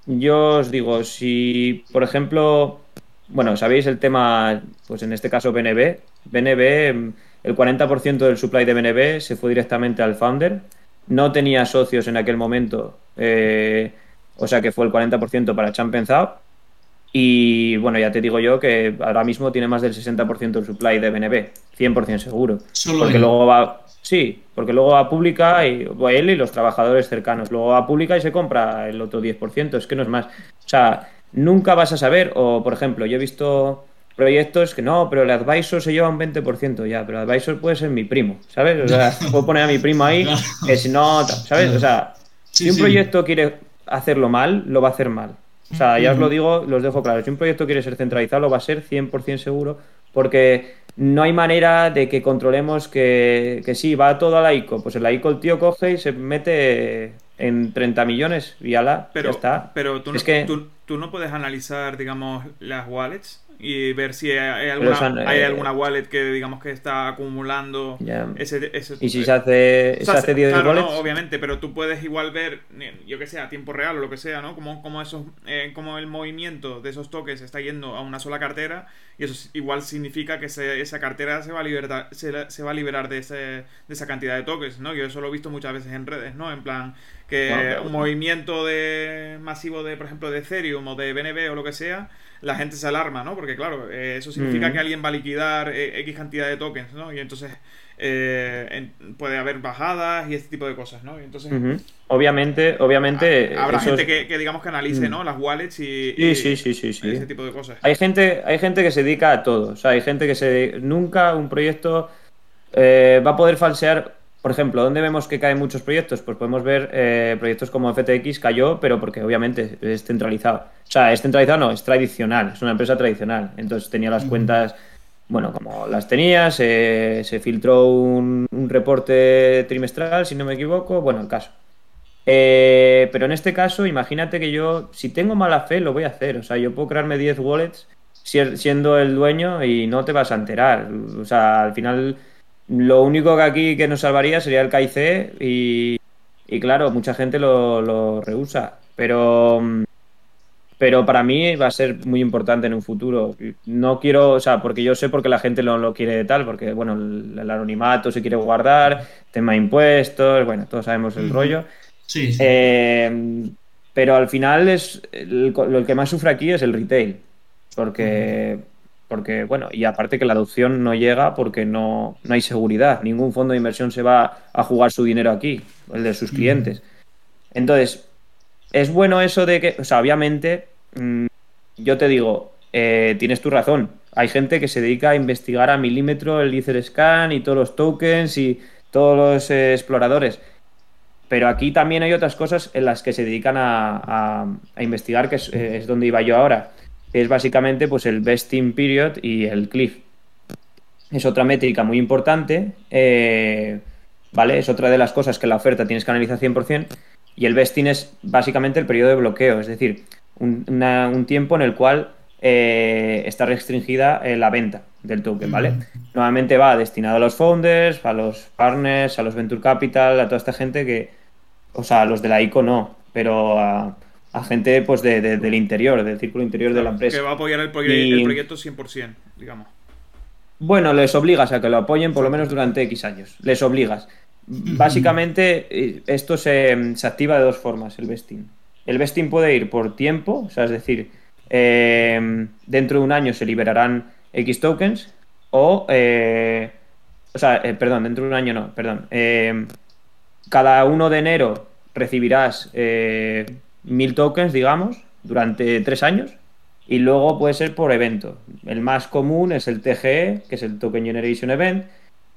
Yo os digo, si, por ejemplo, bueno, sabéis el tema, pues en este caso BNB, BNB el 40% del supply de BNB se fue directamente al founder. No tenía socios en aquel momento, eh, o sea que fue el 40% para Champenzao. Y bueno, ya te digo yo que ahora mismo tiene más del 60% del supply de BNB, 100% seguro. Solo porque luego va, sí, porque luego va pública y va él y los trabajadores cercanos. Luego va pública y se compra el otro 10%, es que no es más. O sea, nunca vas a saber, o por ejemplo, yo he visto proyectos que no, pero el advisor se lleva un 20% ya, pero el advisor puede ser mi primo, ¿sabes? O sea, puedo poner a mi primo ahí, que si no, ¿sabes? O sea, si un proyecto quiere hacerlo mal, lo va a hacer mal. O sea, ya os lo digo, los dejo claro. Si un proyecto quiere ser centralizado, lo va a ser 100% seguro, porque no hay manera de que controlemos que, que sí, va todo a la ICO. Pues el ICO el tío coge y se mete en 30 millones y ala, pero, ya está. Pero tú no, tú, tú no puedes analizar, digamos, las wallets y ver si hay alguna, hay eh, alguna wallet que digamos que está acumulando ese, Y si se hace, se hace 10 claro, obviamente, pero tú puedes igual ver, yo que sé, a tiempo real o lo que sea, ¿no? Como, como, esos, eh, como el movimiento de esos tokens está yendo a una sola cartera y eso igual significa que esa cartera se va a liberar, se, se va a liberar de, ese, de esa cantidad de tokens, ¿no? Yo eso lo he visto muchas veces en redes, ¿no? En plan, que un movimiento de masivo de, por ejemplo, de Ethereum o de BNB o lo que sea, la gente se alarma, ¿no? Porque claro, eh, eso significa que alguien va a liquidar eh, X cantidad de tokens, ¿no? Y entonces eh, puede haber bajadas y este tipo de cosas, ¿no? Y entonces, Obviamente, obviamente... habrá gente que, digamos que analice, ¿no? Las wallets y, sí, sí, sí, sí, ese tipo de cosas. Hay gente, hay gente que se dedica a todo, o sea, hay gente que se... Nunca un proyecto va a poder falsear por ejemplo, ¿dónde vemos que caen muchos proyectos? Pues podemos ver eh, proyectos como FTX cayó, pero porque obviamente es centralizado. O sea, es centralizado, no, es tradicional, es una empresa tradicional. Entonces tenía las cuentas, bueno, como las tenía, se, filtró un, reporte trimestral, si no me equivoco, bueno, el caso. Eh, pero en este caso, imagínate que yo, si tengo mala fe, lo voy a hacer. O sea, yo puedo crearme 10 wallets siendo el dueño y no te vas a enterar. O sea, al final lo único que aquí que nos salvaría sería el KIC y, y claro, mucha gente lo, lo rehúsa. Pero, pero para mí va a ser muy importante en un futuro. No quiero, o sea, porque yo sé porque la gente no lo quiere de tal, porque bueno, el, anonimato se quiere guardar, tema impuestos, bueno, todos sabemos el rollo. Sí, eh, pero al final es lo que más sufre aquí es el retail. Porque, porque, bueno, y aparte que la adopción no llega porque no, no hay seguridad. Ningún fondo de inversión se va a jugar su dinero aquí, el de sus clientes. Entonces, es bueno eso de que, o sea, obviamente, mm, yo te digo, eh, tienes tu razón. Hay gente que se dedica a investigar a milímetro el Etherscan y todos los tokens y todos los eh, exploradores. Pero aquí también hay otras cosas en las que se dedican a, a, investigar, que es, es, donde iba yo ahora es básicamente pues, el vesting period y el cliff. Es otra métrica muy importante, eh, ¿vale? Es otra de las cosas que la oferta tienes que analizar 100%, y el vesting es básicamente el periodo de bloqueo, es decir, un, tiempo en el cual eh, está restringida eh, la venta del token, ¿vale? Nuevamente va destinado a los founders, a los partners, a los venture capital, a toda esta gente que, o sea, a los de la ICO no, pero a a gente pues de, del interior, del círculo interior de la empresa. Que va a apoyar el, proyecto 100%, digamos. Bueno, les obligas a que lo apoyen por lo menos durante X años. Les obligas. Básicamente, eh, esto se, activa de dos formas, el vesting. El vesting puede ir por tiempo, o sea, es decir, eh, dentro de un año se liberarán X tokens, o, eh, o sea, perdón, dentro de un año no, perdón. cada 1 de enero recibirás mil tokens, digamos, durante tres años. Y luego puede ser por evento. El más común es el TGE, que es el Token Generation Event,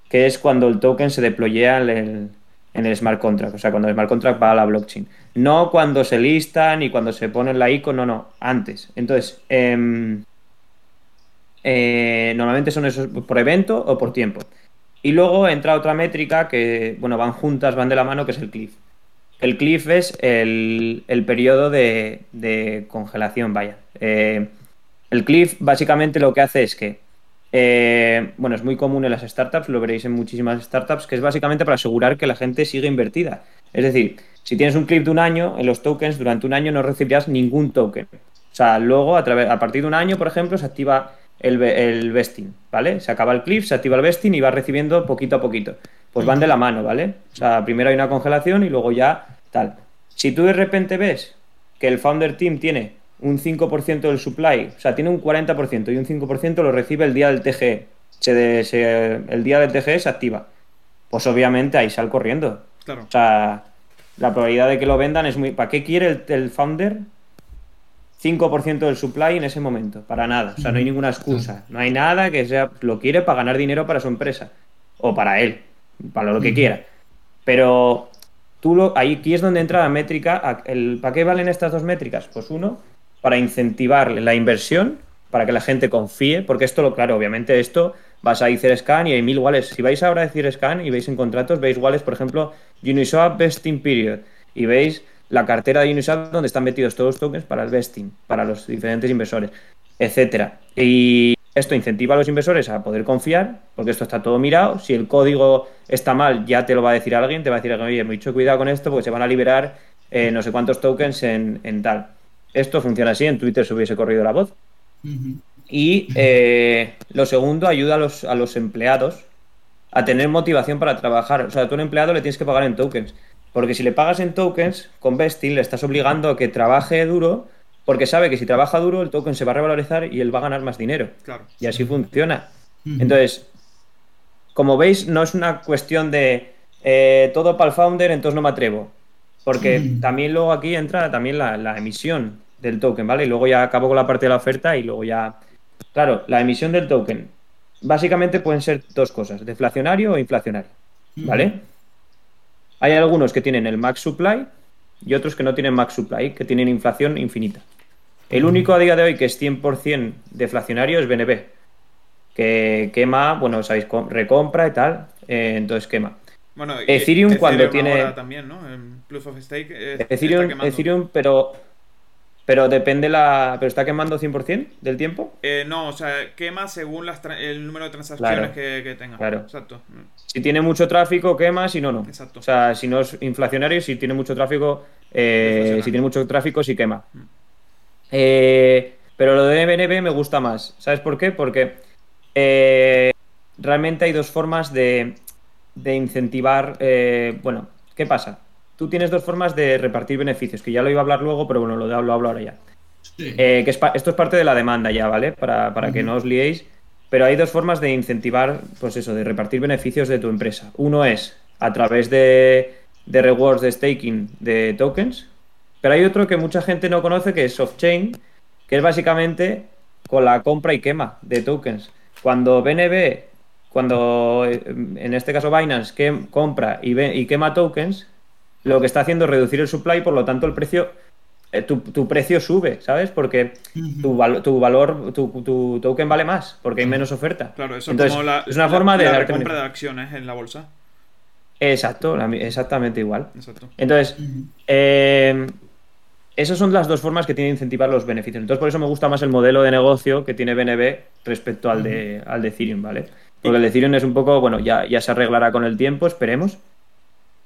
que es cuando el token se deployea en el, smart contract, o sea, cuando el smart contract va a la blockchain. No cuando se listan ni cuando se pone la ICO, no, no, antes. Entonces, em, eh, normalmente son esos por evento o por tiempo. Y luego entra otra métrica que, bueno, van juntas, van de la mano, que es el cliff. El cliff es el, periodo de, congelación, vaya. Eh, el cliff básicamente lo que hace es que, eh, bueno, es muy común en las startups, lo veréis en muchísimas startups, que es básicamente para asegurar que la gente siga invertida. Es decir, si tienes un cliff de un año, en los tokens, durante un año no recibirás ningún token. O sea, luego, a, a partir de un año, por ejemplo, se activa el, el vesting, ¿vale? Se acaba el cliff, se activa el vesting y va recibiendo poquito a poquito. Pues van de la mano, ¿vale? O sea, primero hay una congelación y luego ya tal. Si tú de repente ves que el founder team tiene un 5% del supply, o sea, tiene un 40% y un 5% lo recibe el día del TGE, el día del TGE se activa, pues obviamente ahí sale corriendo. Claro. O sea, la probabilidad de que lo vendan es muy... ¿Para qué quiere el, el founder 5% del supply en ese momento? Para nada. O sea, no hay ninguna excusa. No hay nada que sea... Lo quiere para ganar dinero para su empresa. O para él. Para lo que quiera. Pero Tú ahí, aquí es donde entra la métrica. El, ¿Para qué valen estas dos métricas? Pues uno, para incentivar la inversión, para que la gente confíe, porque esto, lo claro, obviamente esto vas a Scan y hay mil wallets. Si vais ahora a Scan y veis en contratos, veis wallets, por ejemplo, Uniswap Vesting Period, y veis la cartera de Uniswap donde están metidos todos los tokens para el vesting, para los diferentes inversores. etcétera. Y esto incentiva a los inversores a poder confiar, porque esto está todo mirado. Si el código está mal, ya te lo va a decir alguien, te va a decir, oye, mucho cuidado con esto, porque se van a liberar eh, no sé cuántos tokens en, en, tal. Esto funciona así, en Twitter se hubiese corrido la voz. Y eh, lo segundo, ayuda a los, a los empleados a tener motivación para trabajar. O sea, tú a un empleado le tienes que pagar en tokens. Porque si le pagas en tokens, con Vesting le estás obligando a que trabaje duro, porque sabe que si trabaja duro, el token se va a revalorizar y él va a ganar más dinero. Claro. Y así funciona. Entonces, como veis, no es una cuestión de eh, todo para el founder, entonces no me atrevo. Porque también luego aquí entra también la, la, emisión del token, ¿vale? Y luego ya acabo con la parte de la oferta y luego ya. Claro, la emisión del token. Básicamente pueden ser dos cosas, deflacionario o inflacionario. ¿Vale? Hay algunos que tienen el max supply y otros que no tienen max supply, que tienen inflación infinita. El único a día de hoy que es 100% deflacionario es BNB, que quema, bueno, sabéis, recompra y tal, eh, entonces quema. Bueno, Ethereum, cuando tiene. También, ¿no? En Proof of Stake. Eh, Ethereum, Ethereum, pero. Pero depende la. ¿Pero está quemando 100% del tiempo? Eh, no, o sea, quema según las el número de transacciones Claro. que, que tenga. Claro. Exacto. Si tiene mucho tráfico, quema, si no, no. Exacto. O sea, si no es inflacionario, si tiene mucho tráfico, eh, si tiene mucho tráfico, sí quema. Eh, pero lo de BNB me gusta más. ¿Sabes por qué? Porque eh, realmente hay dos formas de, de incentivar. eh, bueno, ¿qué pasa? Tú tienes dos formas de repartir beneficios, que ya lo iba a hablar luego, pero bueno, lo, de- lo hablo ahora ya. Sí. Eh, que es esto es parte de la demanda ya, ¿vale? Para, para que no os liéis. Pero hay dos formas de incentivar, pues eso, de repartir beneficios de tu empresa. Uno es a través de, de rewards de staking de tokens. Pero hay otro que mucha gente no conoce, que es off-chain, que es básicamente con la compra y quema de tokens. Cuando BNB, cuando eh, en este caso Binance que compra y, ve- y quema tokens, lo que está haciendo es reducir el supply, por lo tanto el precio, eh, tu, tu precio sube, ¿sabes? Porque tu, tu valor, tu, tu token vale más, porque hay menos oferta. Claro, eso Entonces, es como la, es una la- forma de la recompra de acciones en la bolsa. Exacto, la exactamente igual. Exacto. Entonces, eh, esas son las dos formas que tiene de incentivar los beneficios. Entonces, por eso me gusta más el modelo de negocio que tiene BNB respecto al de, al de Ethereum, ¿vale? Porque el de Ethereum es un poco, bueno, ya, ya se arreglará con el tiempo, esperemos.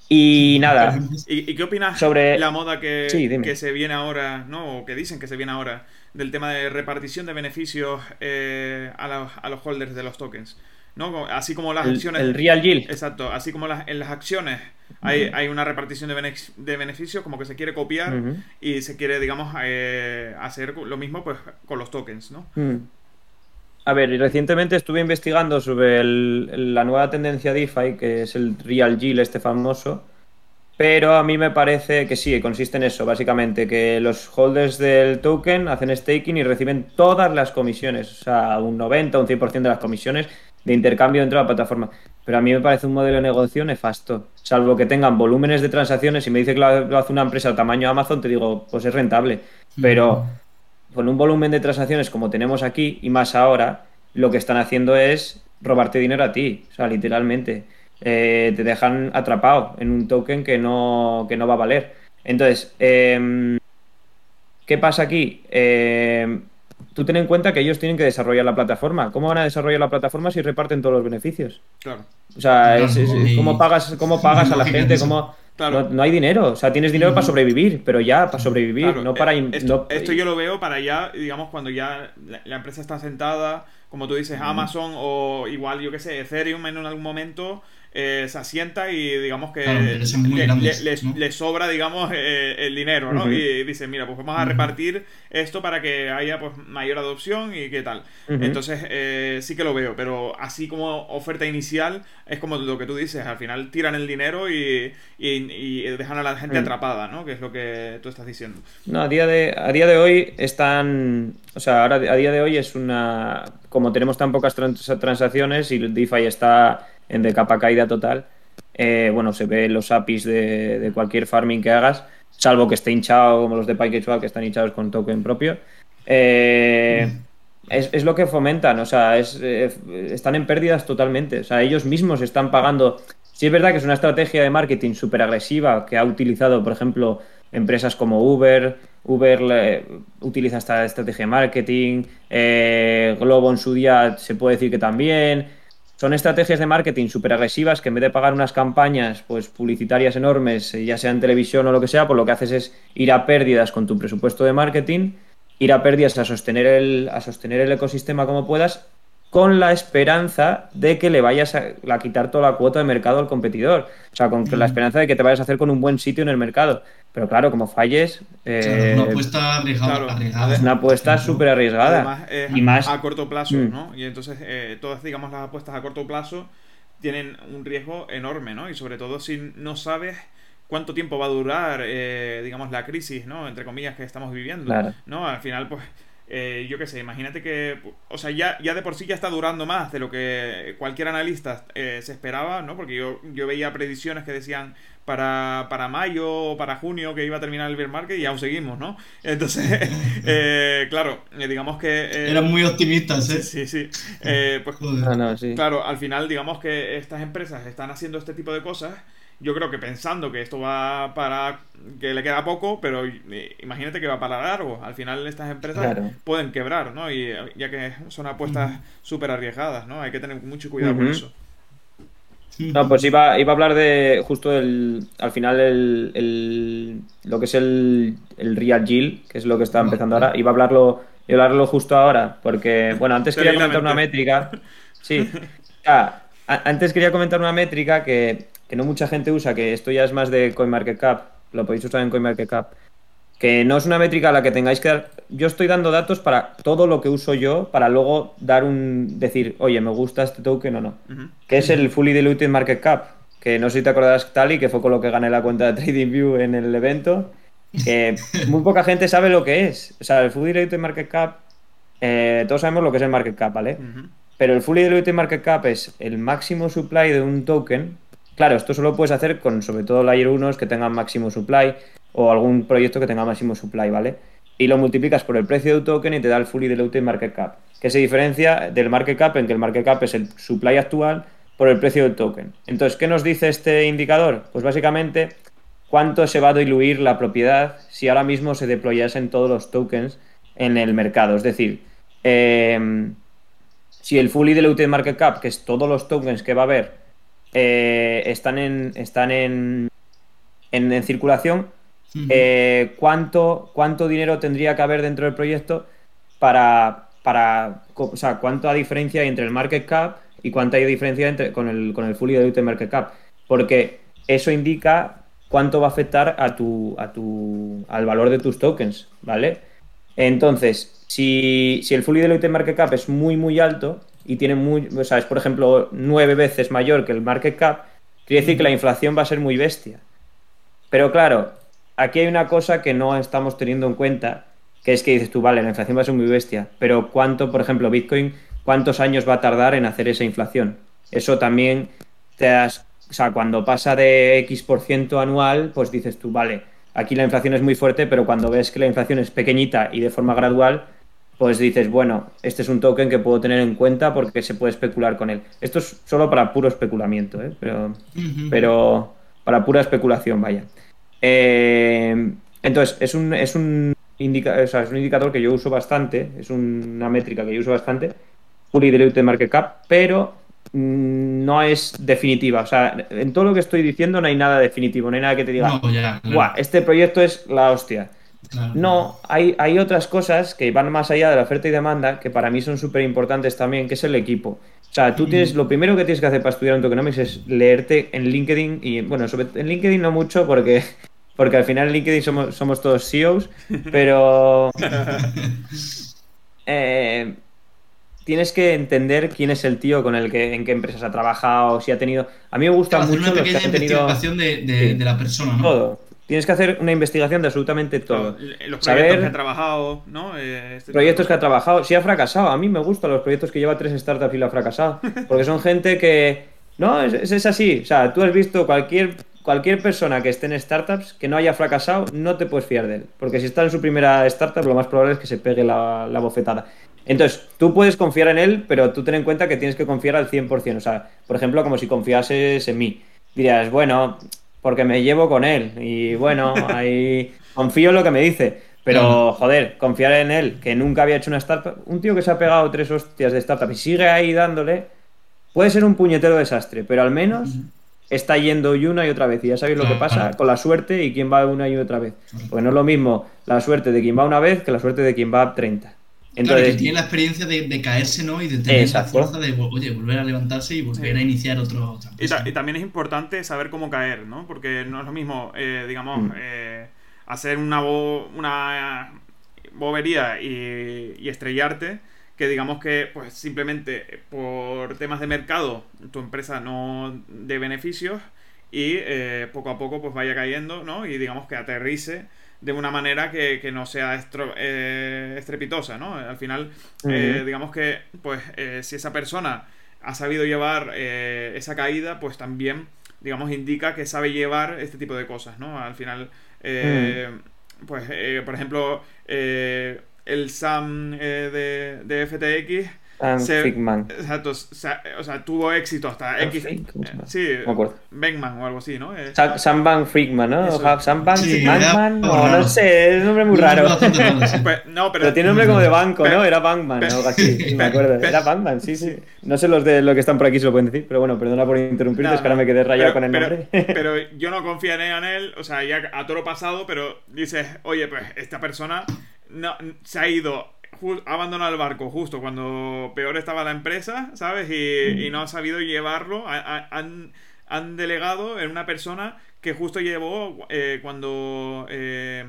Y nada, ¿Y, y qué opinas Sobre- la moda que, Sí, que se viene ahora, ¿no? O que dicen que se viene ahora, del tema de repartición de beneficios eh, a, los, a los holders de los tokens? ¿No? Así como las el, acciones. el Real Yield. Exacto, así como las, en las acciones hay, hay una repartición de, bene- de beneficios, como que se quiere copiar y se quiere, digamos, eh, hacer lo mismo pues con los tokens, ¿no? Mm. A ver, y recientemente estuve investigando sobre la nueva tendencia DeFi, que es el Real Yield, este famoso. Pero a mí me parece que sí, consiste en eso, básicamente, que los holders del token hacen staking y reciben todas las comisiones, o sea, un 90, un 100% de las comisiones de intercambio dentro de la plataforma. Pero a mí me parece un modelo de negocio nefasto, salvo que tengan volúmenes de transacciones. Si me dice que lo hace una empresa tamaño Amazon, te digo, pues es rentable. Pero con un volumen de transacciones como tenemos aquí y más ahora, lo que están haciendo es robarte dinero a ti, o sea, literalmente. Eh, te dejan atrapado en un token que no, que no va a valer. Entonces, em, ¿qué pasa aquí? Em, tú ten en cuenta que ellos tienen que desarrollar la plataforma. ¿Cómo van a desarrollar la plataforma si reparten todos los beneficios? Claro. O sea, Claro, es- es- y- ¿cómo pagas, cómo pagas a la gente? eso. ¿Cómo... Claro. No, no hay dinero. O sea, tienes dinero para sobrevivir, pero ya, para sobrevivir, Claro, no para... eh, Esto, no- esto yo lo veo para ya, digamos, cuando ya la, la empresa está sentada, como tú dices, Amazon o igual, yo qué sé, Ethereum en algún momento eh, se asienta y digamos que Claro, le, grandes, le- les- ¿no? les sobra, digamos, eh, el dinero, ¿no? Y dice, mira, pues vamos a repartir esto para que haya pues mayor adopción y qué tal. Entonces, eh, sí que lo veo, pero así como oferta inicial, es como lo que tú dices, al final tiran el dinero y, y, y dejan a la gente Mm. atrapada, ¿no? Que es lo que tú estás diciendo. No, a día de, a día de hoy están. O sea, ahora a día de hoy es una. Como tenemos tan pocas trans- transacciones y DeFi está en de capa caída total, eh, bueno, se ve los APIs de, de cualquier farming que hagas, salvo que esté hinchado como los de PyKechual, que están hinchados con token propio. Eh, es, es lo que fomentan, o sea, es, eh, están en pérdidas totalmente. O sea, ellos mismos están pagando. Sí, es verdad que es una estrategia de marketing súper agresiva que ha utilizado, por ejemplo, empresas como Uber Uber le- utiliza esta estrategia de marketing, Globo en su día se puede decir que también. Son estrategias de marketing súper agresivas que en vez de pagar unas campañas pues, publicitarias enormes, eh, ya sea en televisión o lo que sea, pues lo que haces es ir a pérdidas con tu presupuesto de marketing, ir a pérdidas a sostener el, a sostener el ecosistema como puedas, con la esperanza de que le vayas a, a quitar toda la cuota de mercado al competidor. O sea, con la esperanza de que te vayas a hacer con un buen sitio en el mercado. Pero claro, como falles, eh, Claro, una apuesta arriesgada. claro. arriesgada. es una apuesta súper arriesgada. Además, es y más a corto plazo, Mm. ¿no? Y entonces eh, todas, digamos, las apuestas a corto plazo tienen un riesgo enorme, ¿no? Y sobre todo si no sabes cuánto tiempo va a durar, eh, digamos, la crisis, ¿no? Entre comillas, que estamos viviendo, Claro. ¿no? Al final, pues, eh, yo qué sé, imagínate que, o sea, ya, ya de por sí ya está durando más de lo que cualquier analista eh, se esperaba, ¿no? Porque yo, yo veía predicciones que decían para, para mayo o para junio que iba a terminar el bear market y aún seguimos, ¿no? Entonces, eh, claro, eh, digamos que... eh, Eran muy optimistas, ¿eh? Sí, sí, sí. Eh, pues. Ah, no, sí. claro, al final digamos que estas empresas están haciendo este tipo de cosas, yo creo que pensando que esto va para... que le queda poco, pero eh, imagínate que va para largo. Al final estas empresas Claro. pueden quebrar, ¿no? Y eh, ya que son apuestas súper arriesgadas, ¿no? Hay que tener mucho cuidado con eso. No, pues iba, iba a hablar de justo el, al final el, el- lo que es el, el Real Yield, que es lo que está empezando ahora. Iba a hablarlo, iba a hablarlo justo ahora, porque, bueno, antes quería comentar una métrica. Sí, Ah, antes quería comentar una métrica que, que no mucha gente usa, que esto ya es más de CoinMarketCap, lo podéis usar en CoinMarketCap, que no es una métrica a la que tengáis que dar. Yo estoy dando datos para todo lo que uso yo, para luego dar un. decir, oye, me gusta este token o no que es el Fully Diluted Market Cap, que no sé si te acordarás, Tali, que fue con lo que gané la cuenta de TradingView en el evento, que muy poca gente sabe lo que es. O sea, el Fully Diluted Market Cap, eh, todos sabemos lo que es el Market Cap, ¿vale? Pero el Fully Diluted Market Cap es el máximo supply de un token. Claro, esto solo puedes hacer con sobre todo layer 1 que tengan máximo supply o algún proyecto que tenga máximo supply, ¿vale? Y lo multiplicas por el precio de token y te da el Fully Diluted Market Cap, que se diferencia del Market Cap en que el Market Cap es el supply actual por el precio del token. Entonces, ¿qué nos dice este indicador? Pues básicamente cuánto se va a diluir la propiedad si ahora mismo se deployasen todos los tokens en el mercado. Es decir, eh, si el fully diluted market cap, que es todos los tokens que va a haber, eh, están en están en, en, en circulación, eh, ¿cuánto, ¿cuánto dinero tendría que haber dentro del proyecto para, para o sea, cuánta diferencia hay entre el market cap y cuánta hay diferencia entre, con, el, con el fully diluted market cap? Porque eso indica cuánto va a afectar a tu, a tu, al valor de tus tokens, ¿vale? Entonces, si, si el fully diluted market cap es muy, muy alto y tiene muy, o sea, es por ejemplo nueve veces mayor que el market cap, quiere decir que la inflación va a ser muy bestia. Pero claro, aquí hay una cosa que no estamos teniendo en cuenta, que es que dices tú, vale, la inflación va a ser muy bestia, pero ¿cuánto, por ejemplo, Bitcoin, cuántos años va a tardar en hacer esa inflación? Eso también te das, o sea, cuando pasa de X por ciento anual, pues dices tú, vale, aquí la inflación es muy fuerte, pero cuando ves que la inflación es pequeñita y de forma gradual, pues dices, bueno, este es un token que puedo tener en cuenta porque se puede especular con él. Esto es solo para puro especulamiento, ¿eh? pero, pero para pura especulación, vaya. Eh, entonces, es un, es, un indica- o sea, es un indicador que yo uso bastante, es una métrica que yo uso bastante, fully diluted market cap, pero mm, no es definitiva. O sea, en todo lo que estoy diciendo no hay nada definitivo, no hay nada que te diga, No, ya, claro, "Buah, este proyecto es la hostia. Claro. No, hay, hay otras cosas que van más allá de la oferta y demanda que para mí son súper importantes también, que es el equipo. O sea, tú tienes, lo primero que tienes que hacer para estudiar un tokenomics es leerte en LinkedIn y, bueno, sobre, en LinkedIn no mucho porque, porque al final en LinkedIn somos, somos todos CEOs, pero eh, tienes que entender quién es el tío con el que, en qué empresas ha trabajado, si ha tenido... A mí me gusta mucho una los que pequeña han tenido investigación de, de- Sí. de la persona, ¿no? todo. Tienes que hacer una investigación de absolutamente todo. Los proyectos Saber- que ha trabajado, ¿no? Eh, este proyectos que ha trabajado. Si ha fracasado, a mí me gustan los proyectos que lleva tres startups y lo ha fracasado. Porque son gente que. No, es así. O sea, tú has visto cualquier, cualquier persona que esté en startups que no haya fracasado, no te puedes fiar de él. Porque si está en su primera startup, lo más probable es que se pegue la, la bofetada. Entonces, tú puedes confiar en él, pero tú ten en cuenta que tienes que confiar al 100%. O sea, por ejemplo, como si confiases en mí. Dirías, bueno, porque me llevo con él. Y bueno, ahí confío en lo que me dice. Pero, joder, confiar en él, que nunca había hecho una startup, un tío que se ha pegado tres hostias de startup y sigue ahí dándole, puede ser un puñetero desastre, pero al menos está yendo y una y otra vez. Y ya sabéis lo que pasa con la suerte y quién va una y otra vez. Pues no es lo mismo la suerte de quien va una vez que la suerte de quien va 30. Entonces, claro, que tiene la experiencia de, caerse, ¿no? Y de tener la fuerza de, oye, volver a levantarse y volver a iniciar otro. y, también es importante saber cómo caer, ¿no? Porque no es lo mismo, eh, digamos, mm. eh, hacer una, una bobería y, estrellarte que digamos que pues simplemente por temas de mercado tu empresa no de beneficios y eh, poco a poco pues vaya cayendo no y digamos que aterrice de una manera que, no sea eh, estrepitosa no al final eh, digamos que pues si esa persona ha sabido llevar esa caída pues también digamos indica que sabe llevar este tipo de cosas no al final pues, eh, por ejemplo, eh, el Sam eh, de, de FTX se, Exacto, o sea, tuvo éxito hasta X. Eh, sí, Beckman o algo así, ¿no? Eh, Sam Frickman, ¿no? Sam Van Frickman, no, no sé, es un nombre muy raro. Pues, no, pero, tiene nombre como de banco, ¿no? Era Bankman o algo así, me acuerdo. Era Bankman, sí, sí. No sé los de lo que están por aquí si lo pueden decir, pero bueno, perdona por interrumpirte, es que ahora me quedé rayado con el nombre. Pero yo no confiaré en él, o sea, ya a todo lo pasado, pero dices, oye, pues esta persona no, se ha ido abandonado el barco justo cuando peor estaba la empresa, ¿sabes? Y, no ha sabido llevarlo. han, han, delegado en una persona que justo llevó eh, cuando eh,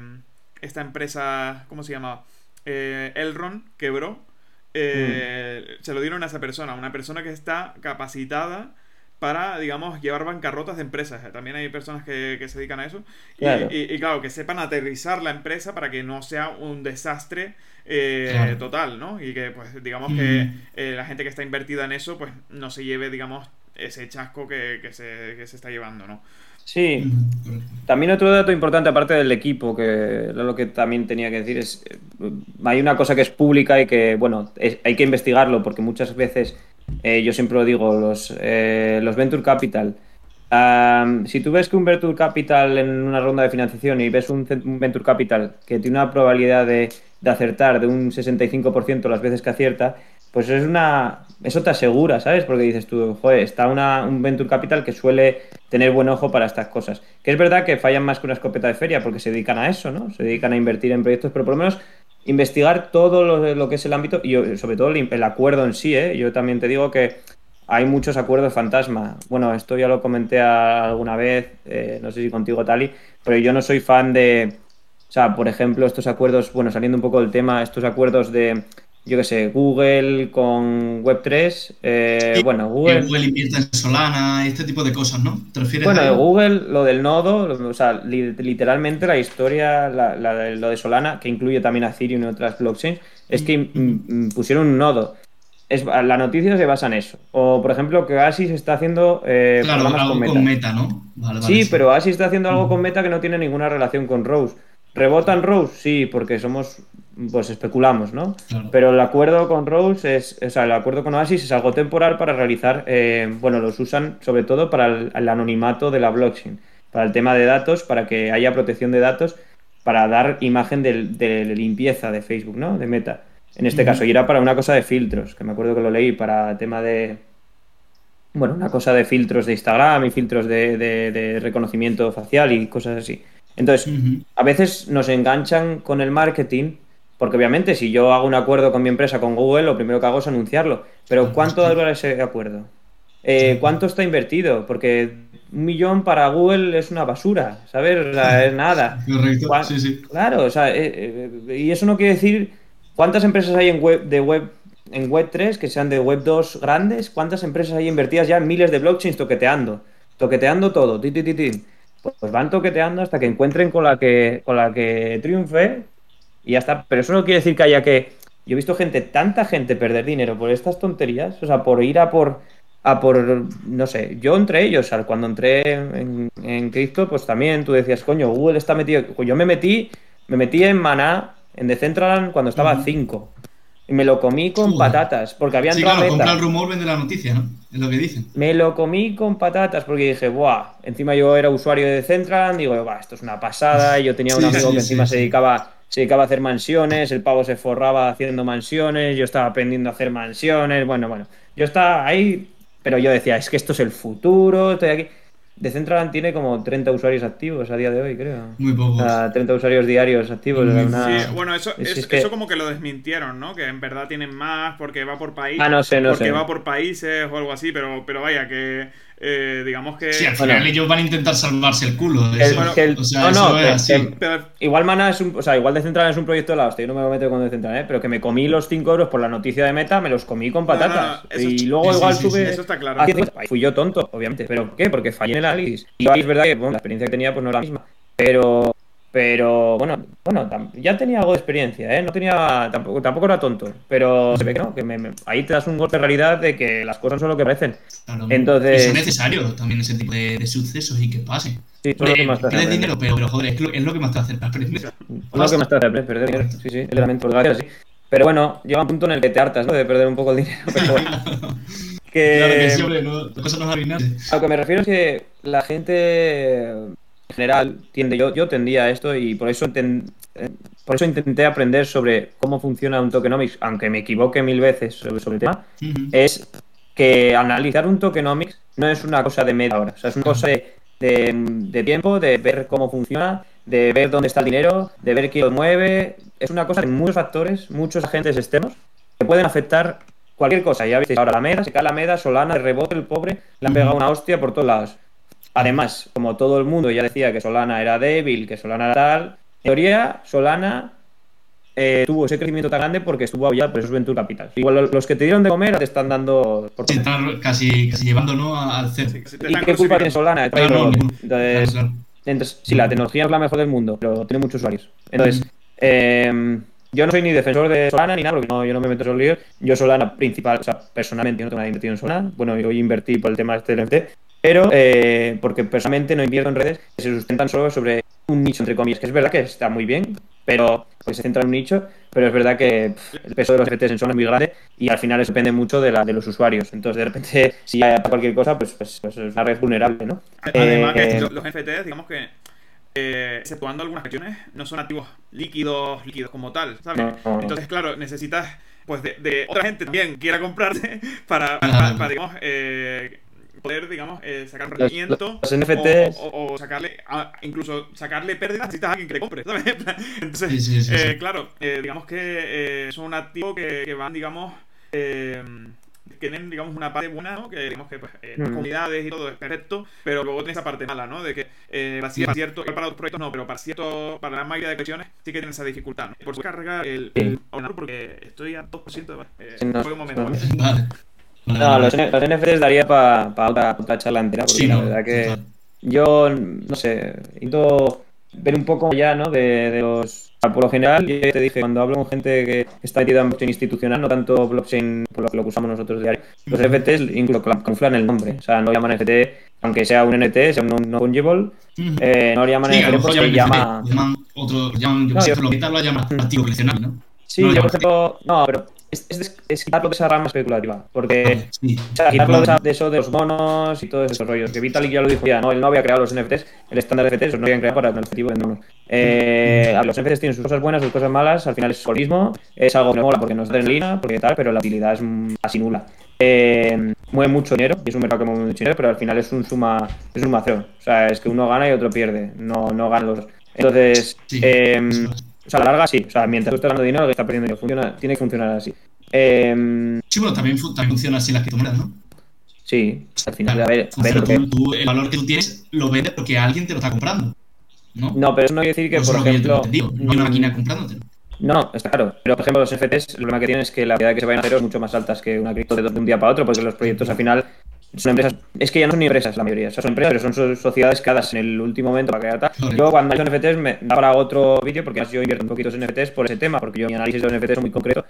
esta empresa, ¿cómo se llama? Eh, Elron quebró. Mm. Se lo dieron a esa persona, una persona que está capacitada para, digamos, llevar bancarrotas de empresas. También hay personas que, se dedican a eso. Y, claro, que sepan aterrizar la empresa para que no sea un desastre eh, total, ¿no? Y que, pues, digamos que eh, la gente que está invertida en eso, pues, no se lleve, digamos, ese chasco que, se, que se está llevando, ¿no? Sí. También otro dato importante, aparte del equipo, que lo que también tenía que decir es, eh, hay una cosa que es pública y que, bueno, hay que investigarlo porque muchas veces eh, yo siempre lo digo, los, eh, los Venture Capital. si tú ves que un Venture Capital en una ronda de financiación y ves un, Venture Capital que tiene una probabilidad de, acertar de un 65% las veces que acierta, pues es una. Eso te asegura, ¿sabes? Porque dices tú, joder, está una, un Venture Capital que suele tener buen ojo para estas cosas. Que es verdad que fallan más que una escopeta de feria porque se dedican a eso, ¿no? Se dedican a invertir en proyectos, pero por lo menos investigar todo lo, que es el ámbito y sobre todo el, acuerdo en sí. ¿eh? Yo también te digo que hay muchos acuerdos fantasma. Bueno, esto ya lo comenté alguna vez, eh, no sé si contigo, Tali, pero yo no soy fan de, o sea, por ejemplo, estos acuerdos, bueno, saliendo un poco del tema, estos acuerdos de yo qué sé, Google con Web3, eh, bueno, Google... Google invierte en Solana, este tipo de cosas, ¿no? ¿Te refieres bueno, a Google, lo del nodo, o sea, literalmente la historia, la, lo de Solana, que incluye también a Ethereum y otras blockchains, es que pusieron un nodo. Es, la noticia se basa en eso. O, por ejemplo, que Oasis está haciendo eh, claro, algo con Meta, ¿no? sí, pero Oasis está haciendo algo con Meta que no tiene ninguna relación con Rose. ¿Rebotan Rose? Sí, porque somos pues especulamos, ¿no? Pero el acuerdo con Rose es, o sea, el acuerdo con Oasis es algo temporal para realizar, eh, bueno, los usan sobre todo para el, anonimato de la blockchain, para el tema de datos, para que haya protección de datos, para dar imagen de, limpieza de Facebook, ¿no? De Meta. En este caso, y era para una cosa de filtros, que me acuerdo que lo leí para tema de, bueno, una cosa de filtros de Instagram y filtros de, reconocimiento facial y cosas así. Entonces, a veces nos enganchan con el marketing porque obviamente si yo hago un acuerdo con mi empresa, con Google, lo primero que hago es anunciarlo. Pero ¿cuánto dura ese acuerdo? Eh, ¿Cuánto está invertido? Porque un millón para Google es una basura, ¿sabes? es nada. Correcto, sí, sí. Claro, o sea, eh, eh, y eso no quiere decir cuántas empresas hay en web de web en web 3 que sean de web 2 grandes, cuántas empresas hay invertidas ya en miles de blockchains toqueteando, toqueteando todo, ti, Pues van toqueteando hasta que encuentren con la que con la que triunfe y ya está. Pero eso no quiere decir que haya que. Yo he visto gente, tanta gente perder dinero por estas tonterías, o sea, por ir a por. A por, no sé, yo entre ellos, cuando entré en, en cripto, pues también tú decías, coño, Google está metido. Yo me metí, me metí en Maná, en Decentraland, cuando estaba a 5. Y me lo comí con patatas, porque había sí, claro, compra el rumor, vende la noticia, ¿no? Es lo que dicen. Me lo comí con patatas, porque dije, buah, encima yo era usuario de Decentraland, digo, buah, esto es una pasada, y yo tenía un amigo que encima se dedicaba se dedicaba a hacer mansiones, el pavo se forraba haciendo mansiones, yo estaba aprendiendo a hacer mansiones, bueno, bueno, yo estaba ahí, pero yo decía, es que esto es el futuro, estoy aquí. Decentraland tiene como 30 usuarios activos a día de hoy, creo. Muy pocos. O sea, 30 usuarios diarios activos. Muy- una- Sí, bueno, eso, es- es- es que- eso como que lo desmintieron, ¿no? Que en verdad tienen más porque va por país. Ah, no sé, no porque sé. va por países o algo así, pero, pero vaya, que eh, digamos que. Sí, al Bueno. final ellos van a intentar salvarse el culo. El- Eso, que el- o sea, no, eso no, es que- así. que- pero- Igual Mana es un, o sea, igual Decentraland es un proyecto de la hostia, yo no me meto con Decentraland, ¿eh? pero que me comí los 5 euros por la noticia de Meta, me los comí con No, no, no, patatas. y luego sí, igual sí, sí, sube. eso está claro. a 100. Ahí Fui yo tonto, obviamente. ¿Pero qué? Porque fallé en el análisis. Y es verdad que bueno, la experiencia que tenía pues no era la misma. Pero. Pero bueno, bueno, ya tenía algo de experiencia, ¿eh? No tenía. Tampoco, tampoco era tonto. Pero se ve que no, que me- me- ahí te das un golpe de realidad de que las cosas son lo que parecen. Claro. Entonces- Y son necesarios también ese tipo de, de sucesos y que pasen. Sí, son lo que más te hace dinero, pero, pero joder, es lo, es lo que más te hace aprender. Es lo que más te hace aprender, perder dinero. Sí, sí, literalmente, por sí. Pero bueno, llega un punto en el que te hartas, ¿no? De perder un poco el dinero. Pero bueno. que... Claro que sí, hombre, no, la cosa no es arruinarse. A lo que me refiero es que la gente en general tiende, yo, yo tendía a esto y por eso, eh, por eso intenté aprender sobre cómo funciona un tokenomics, aunque me equivoque mil veces sobre, sobre el tema, es que analizar un tokenomics no es una cosa de media hora, o sea, es una cosa de, de- de tiempo, de ver cómo funciona, de ver dónde está el dinero, de ver quién lo mueve, es una cosa de muchos factores, muchos agentes externos que pueden afectar cualquier cosa. Ya visteis ahora la Meda, se cae la Meda, Solana, de rebote el pobre, le han pegado una hostia por todos lados. Además, como todo el mundo ya decía que Solana era débil, que Solana era tal, en teoría Solana eh, tuvo ese crecimiento tan grande porque estuvo apoyado por esos Venture Capital. Igual lo- los que te dieron de comer te están dando por Sí, están casi, casi llevando ¿no? al. Sí, ¿Y qué culpa tiene. Solana? de Claro, claro, Entonces, claro. entonces, sí, la tecnología es la mejor del mundo, pero tiene muchos usuarios. Entonces, eh, yo no soy ni defensor de Solana ni nada, porque no, yo no me meto en esos líos. Yo Solana principal, o sea, personalmente yo no tengo nada invertido en Solana. Bueno, yo invertí por el tema este del NFT, pero eh, porque personalmente no invierto en redes que se sustentan solo sobre un nicho, entre comillas, que es verdad que está muy bien, pero pues se centra en un nicho, pero es verdad que pff, el peso de los NFTs en Solana es muy grande y al final eso depende mucho de, la, de los usuarios. Entonces, de repente, si hay cualquier cosa, pues, pues, pues es una red vulnerable, ¿no? Además, Eh, que lo- los NFTs, digamos que, eh, exceptuando algunas cuestiones, no son activos líquidos, líquidos como tal, ¿sabes? No, no, no. Entonces, claro, necesitas pues de, de otra gente también quiera comprarte para, para, para, digamos, eh, poder, digamos, eh, sacar un Los- rendimiento. los NFTs. O, o- o sacarle, a- incluso sacarle pérdidas, necesitas a alguien que le compre, ¿sabes? Entonces, Sí, sí, sí, eh, sí. claro, eh, digamos que eh, son un activo que, que van, digamos, eh, tienen, digamos, una parte buena, ¿no? Que digamos que pues, eh, las Mm. comunidades y todo es perfecto, pero luego tiene esa parte mala, ¿no? De que eh, para, cier- para cierto, para otros proyectos no, pero para cierto, para la mayoría de colecciones sí que tiene esa dificultad, ¿no? Por eso cargar el, Sí. el ordenador porque estoy a 2% de eh, Sí, no, fue un momento, no. ¿vale? Vale. No, vale. los, los NFTs daría para otra, otra charla entera, porque Sí, la no, verdad que total. yo, no sé, intento ver un poco ya, ¿no? De, de los... Por lo general, yo te dije, cuando hablo con gente que está metida en blockchain institucional, no tanto blockchain por lo que lo que usamos nosotros diario, los NFTs incluso camuflan el nombre. O sea, no llaman NFT, aunque sea un NFT, sea un no fungible, eh, no lo llaman Sí, NFT porque llaman llama... NFT, llaman otro, llaman, yo No, sé, yo- lo que tal lo llaman activo coleccionable, ¿no? Sí, no yo por ejemplo... No, pero es, es, es quitarlo de esa rama especulativa, porque... Sí. O sea, quitarlo de, eso de los monos y todos esos rollos. Que Vitalik ya lo dijo ya, ¿no? Él no había creado los NFTs, el estándar de NFTs, no habían creado para el objetivo de. Eh, los NFTs tienen sus cosas buenas, sus cosas malas, al final es solismo, es algo que mola porque nos da adrenalina, porque tal, pero la utilidad es mm, casi nula. Eh, mueve mucho dinero, y es un mercado que mueve mucho dinero, pero al final es un suma, es un suma cero. O sea, es que uno gana y otro pierde, no, no ganan los dos. Entonces, Sí, eh. O sea, a la larga sí, o sea, mientras tú estás dando dinero, que está perdiendo dinero, funciona, tiene que funcionar así. Eh, Sí, bueno, también, también funciona así las criptomonedas, ¿no? sí, al final, a ver, a ver, tú- tú- el valor que tú tienes lo vendes porque alguien te lo está comprando. ¿No? No, pero eso no quiere decir que, Eso por que ejemplo. digo, No hay una mm, máquina comprándotelo. No, está claro. Pero, por ejemplo, los NFTs, el problema que tienen es que la probabilidad de que se vayan a cero es mucho más alta que una cripto de un día para otro, porque los proyectos al final son empresas. Es que ya no son ni empresas la mayoría. O sea, son empresas, pero son so- sociedades creadas en el último momento para crear tal. Yo, cuando analizo NFTs, me da para otro vídeo, porque yo invierto un poquito en NFTs por ese tema, porque yo mi análisis de los NFTs es muy concreto.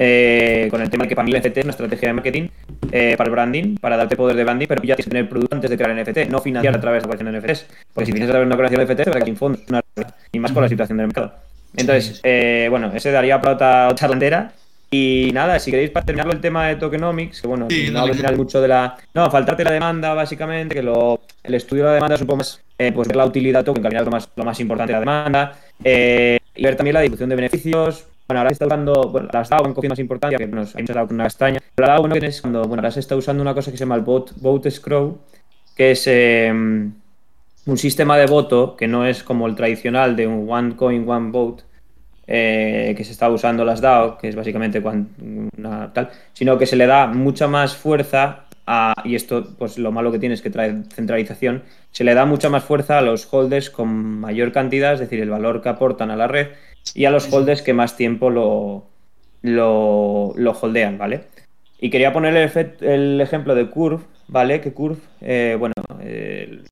eh, con el tema de que para mí el NFT es una estrategia de marketing eh, para el branding, para darte poder de branding, pero ya tienes que tener producto antes de crear el NFT, no financiar a través de la creación de NFTs. Porque si financias a través de una creación de NFT, te va a sin fondos, una y más con la situación del mercado. Entonces, eh, bueno, ese daría para otra charla entera. Y nada, si queréis para terminarlo el tema de tokenomics, que bueno, Sí, no final mucho de la. No, faltarte la demanda, básicamente, que lo. el estudio de la demanda es un poco más, eh, pues ver la utilidad token, que al final es lo más, lo más importante de la demanda, eh, y ver también la distribución de beneficios. Bueno, ahora se está usando, bueno, las DAO han cogido más importancia, que bueno, hay muchas DAO con una castaña, pero la DAO no es cuando, bueno, ahora se está usando una cosa que se llama el vote, vote scroll, que es eh, un sistema de voto que no es como el tradicional de un one coin, one vote, eh, que se está usando las DAO, que es básicamente una, tal, sino que se le da mucha más fuerza a, y esto, pues lo malo que tiene es que trae centralización, se le da mucha más fuerza a los holders con mayor cantidad, es decir, el valor que aportan a la red, y a los holders que más tiempo lo, lo, lo holdean, ¿vale? Y quería poner el, el, ejemplo de Curve, ¿vale? Que Curve, eh, bueno, eh,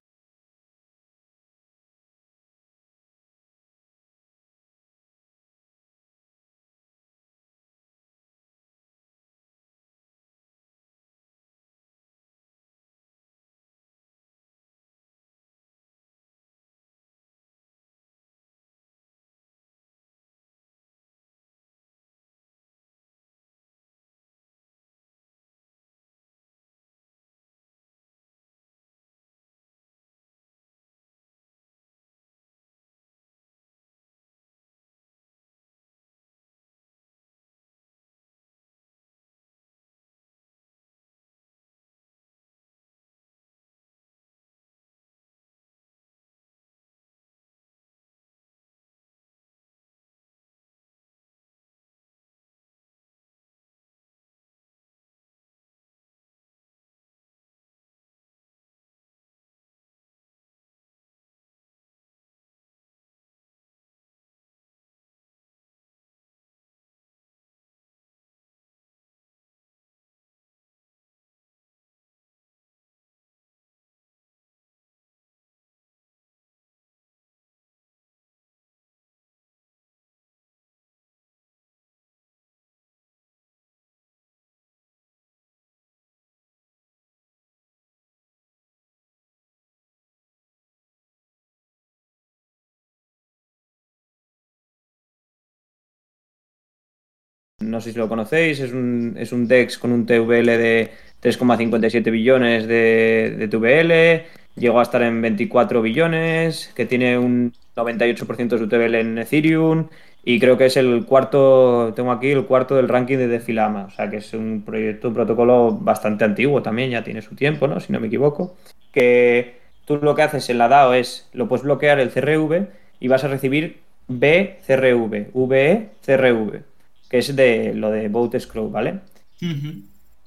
no sé si lo conocéis, es un, es un DEX con un TVL de 3,57 billones de, de, TVL, llegó a estar en 24 billones, que tiene un 98% de su TVL en Ethereum y creo que es el cuarto, tengo aquí el cuarto del ranking de Defilama, o sea que es un proyecto, un protocolo bastante antiguo también, ya tiene su tiempo, ¿no? Si no me equivoco, que tú lo que haces en la DAO es, lo puedes bloquear el CRV y vas a recibir BCRV, VE, CRV que es de lo de Boat Scroll, ¿vale?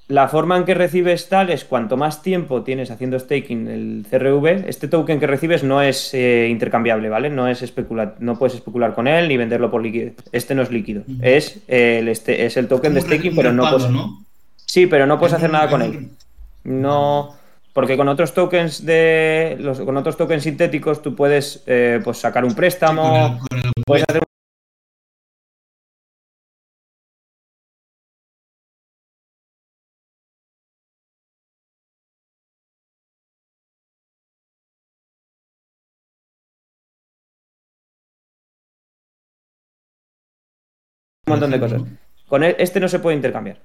La forma en que recibes tal es cuanto más tiempo tienes haciendo staking el CRV, este token que recibes no es eh, intercambiable, ¿vale? No es especular, no puedes especular con él ni venderlo por liquidez. Este no es líquido. es, el este, es el token de staking, pero no puedes. Sí, pero no puedes hacer nada con él. No. Porque con otros tokens de. Los, con otros tokens sintéticos tú puedes eh, pues sacar un préstamo. puedes hacer montón de cosas. Con e, este no se puede intercambiar.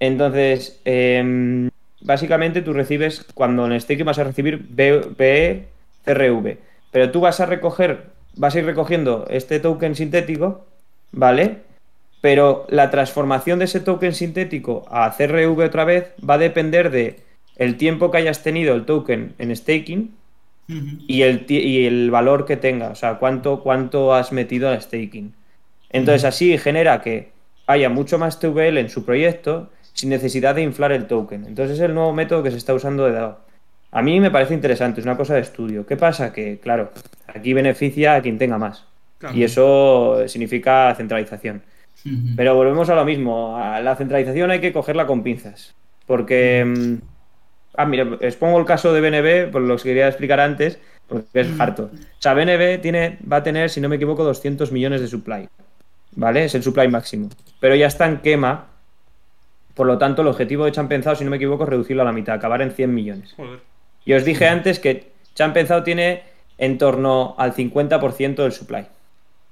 Entonces, em, básicamente tú recibes, cuando en stake vas a recibir BCRV, pero tú vas a recoger, vas a ir recogiendo este token sintético, ¿vale? Pero la transformación de ese token sintético a CRV otra vez va a depender de el tiempo que hayas tenido el token en staking y, el, y el valor que tenga, o sea, cuánto, cuánto has metido a staking. Entonces así genera que haya mucho más TVL en su proyecto sin necesidad de inflar el token. Entonces es el nuevo método que se está usando de DAO. A mí me parece interesante, es una cosa de estudio. ¿Qué pasa? Que, claro, aquí beneficia a quien tenga más. Y eso significa centralización. Pero volvemos a lo mismo. A la centralización hay que cogerla con pinzas. Porque... Mm, ah, mira, os pongo el caso de BNB, por lo que quería explicar antes, porque es harto. O sea, BNB tiene, va a tener, si no me equivoco, 200 millones de supply. ¿Vale? Es el supply máximo. Pero ya está en quema. Por lo tanto, el objetivo de Champenzao, si no me equivoco, es reducirlo a la mitad, acabar en 100 millones. Y os dije antes que Champenzao tiene en torno al 50% del supply.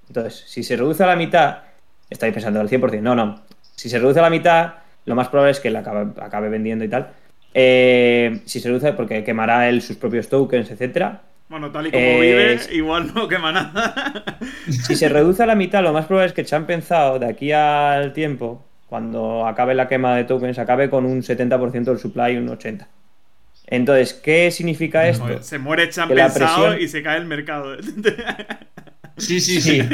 Entonces, si se reduce a la mitad, estáis pensando al 100%, no, no. Si se reduce a la mitad, lo más probable es que la acabe, vendiendo y tal. Eh, si se reduce, porque quemará él sus propios tokens, etcétera. Bueno, tal y como Eh, vive, igual no quema nada. Si se reduce a la mitad, lo más probable es que se han pensado de aquí al tiempo, cuando acabe la quema de tokens, acabe con un 70% del supply y un 80%. Entonces, ¿qué significa esto? Se muere la pensado presión- y se cae el mercado. Sí, sí, Sí. sí.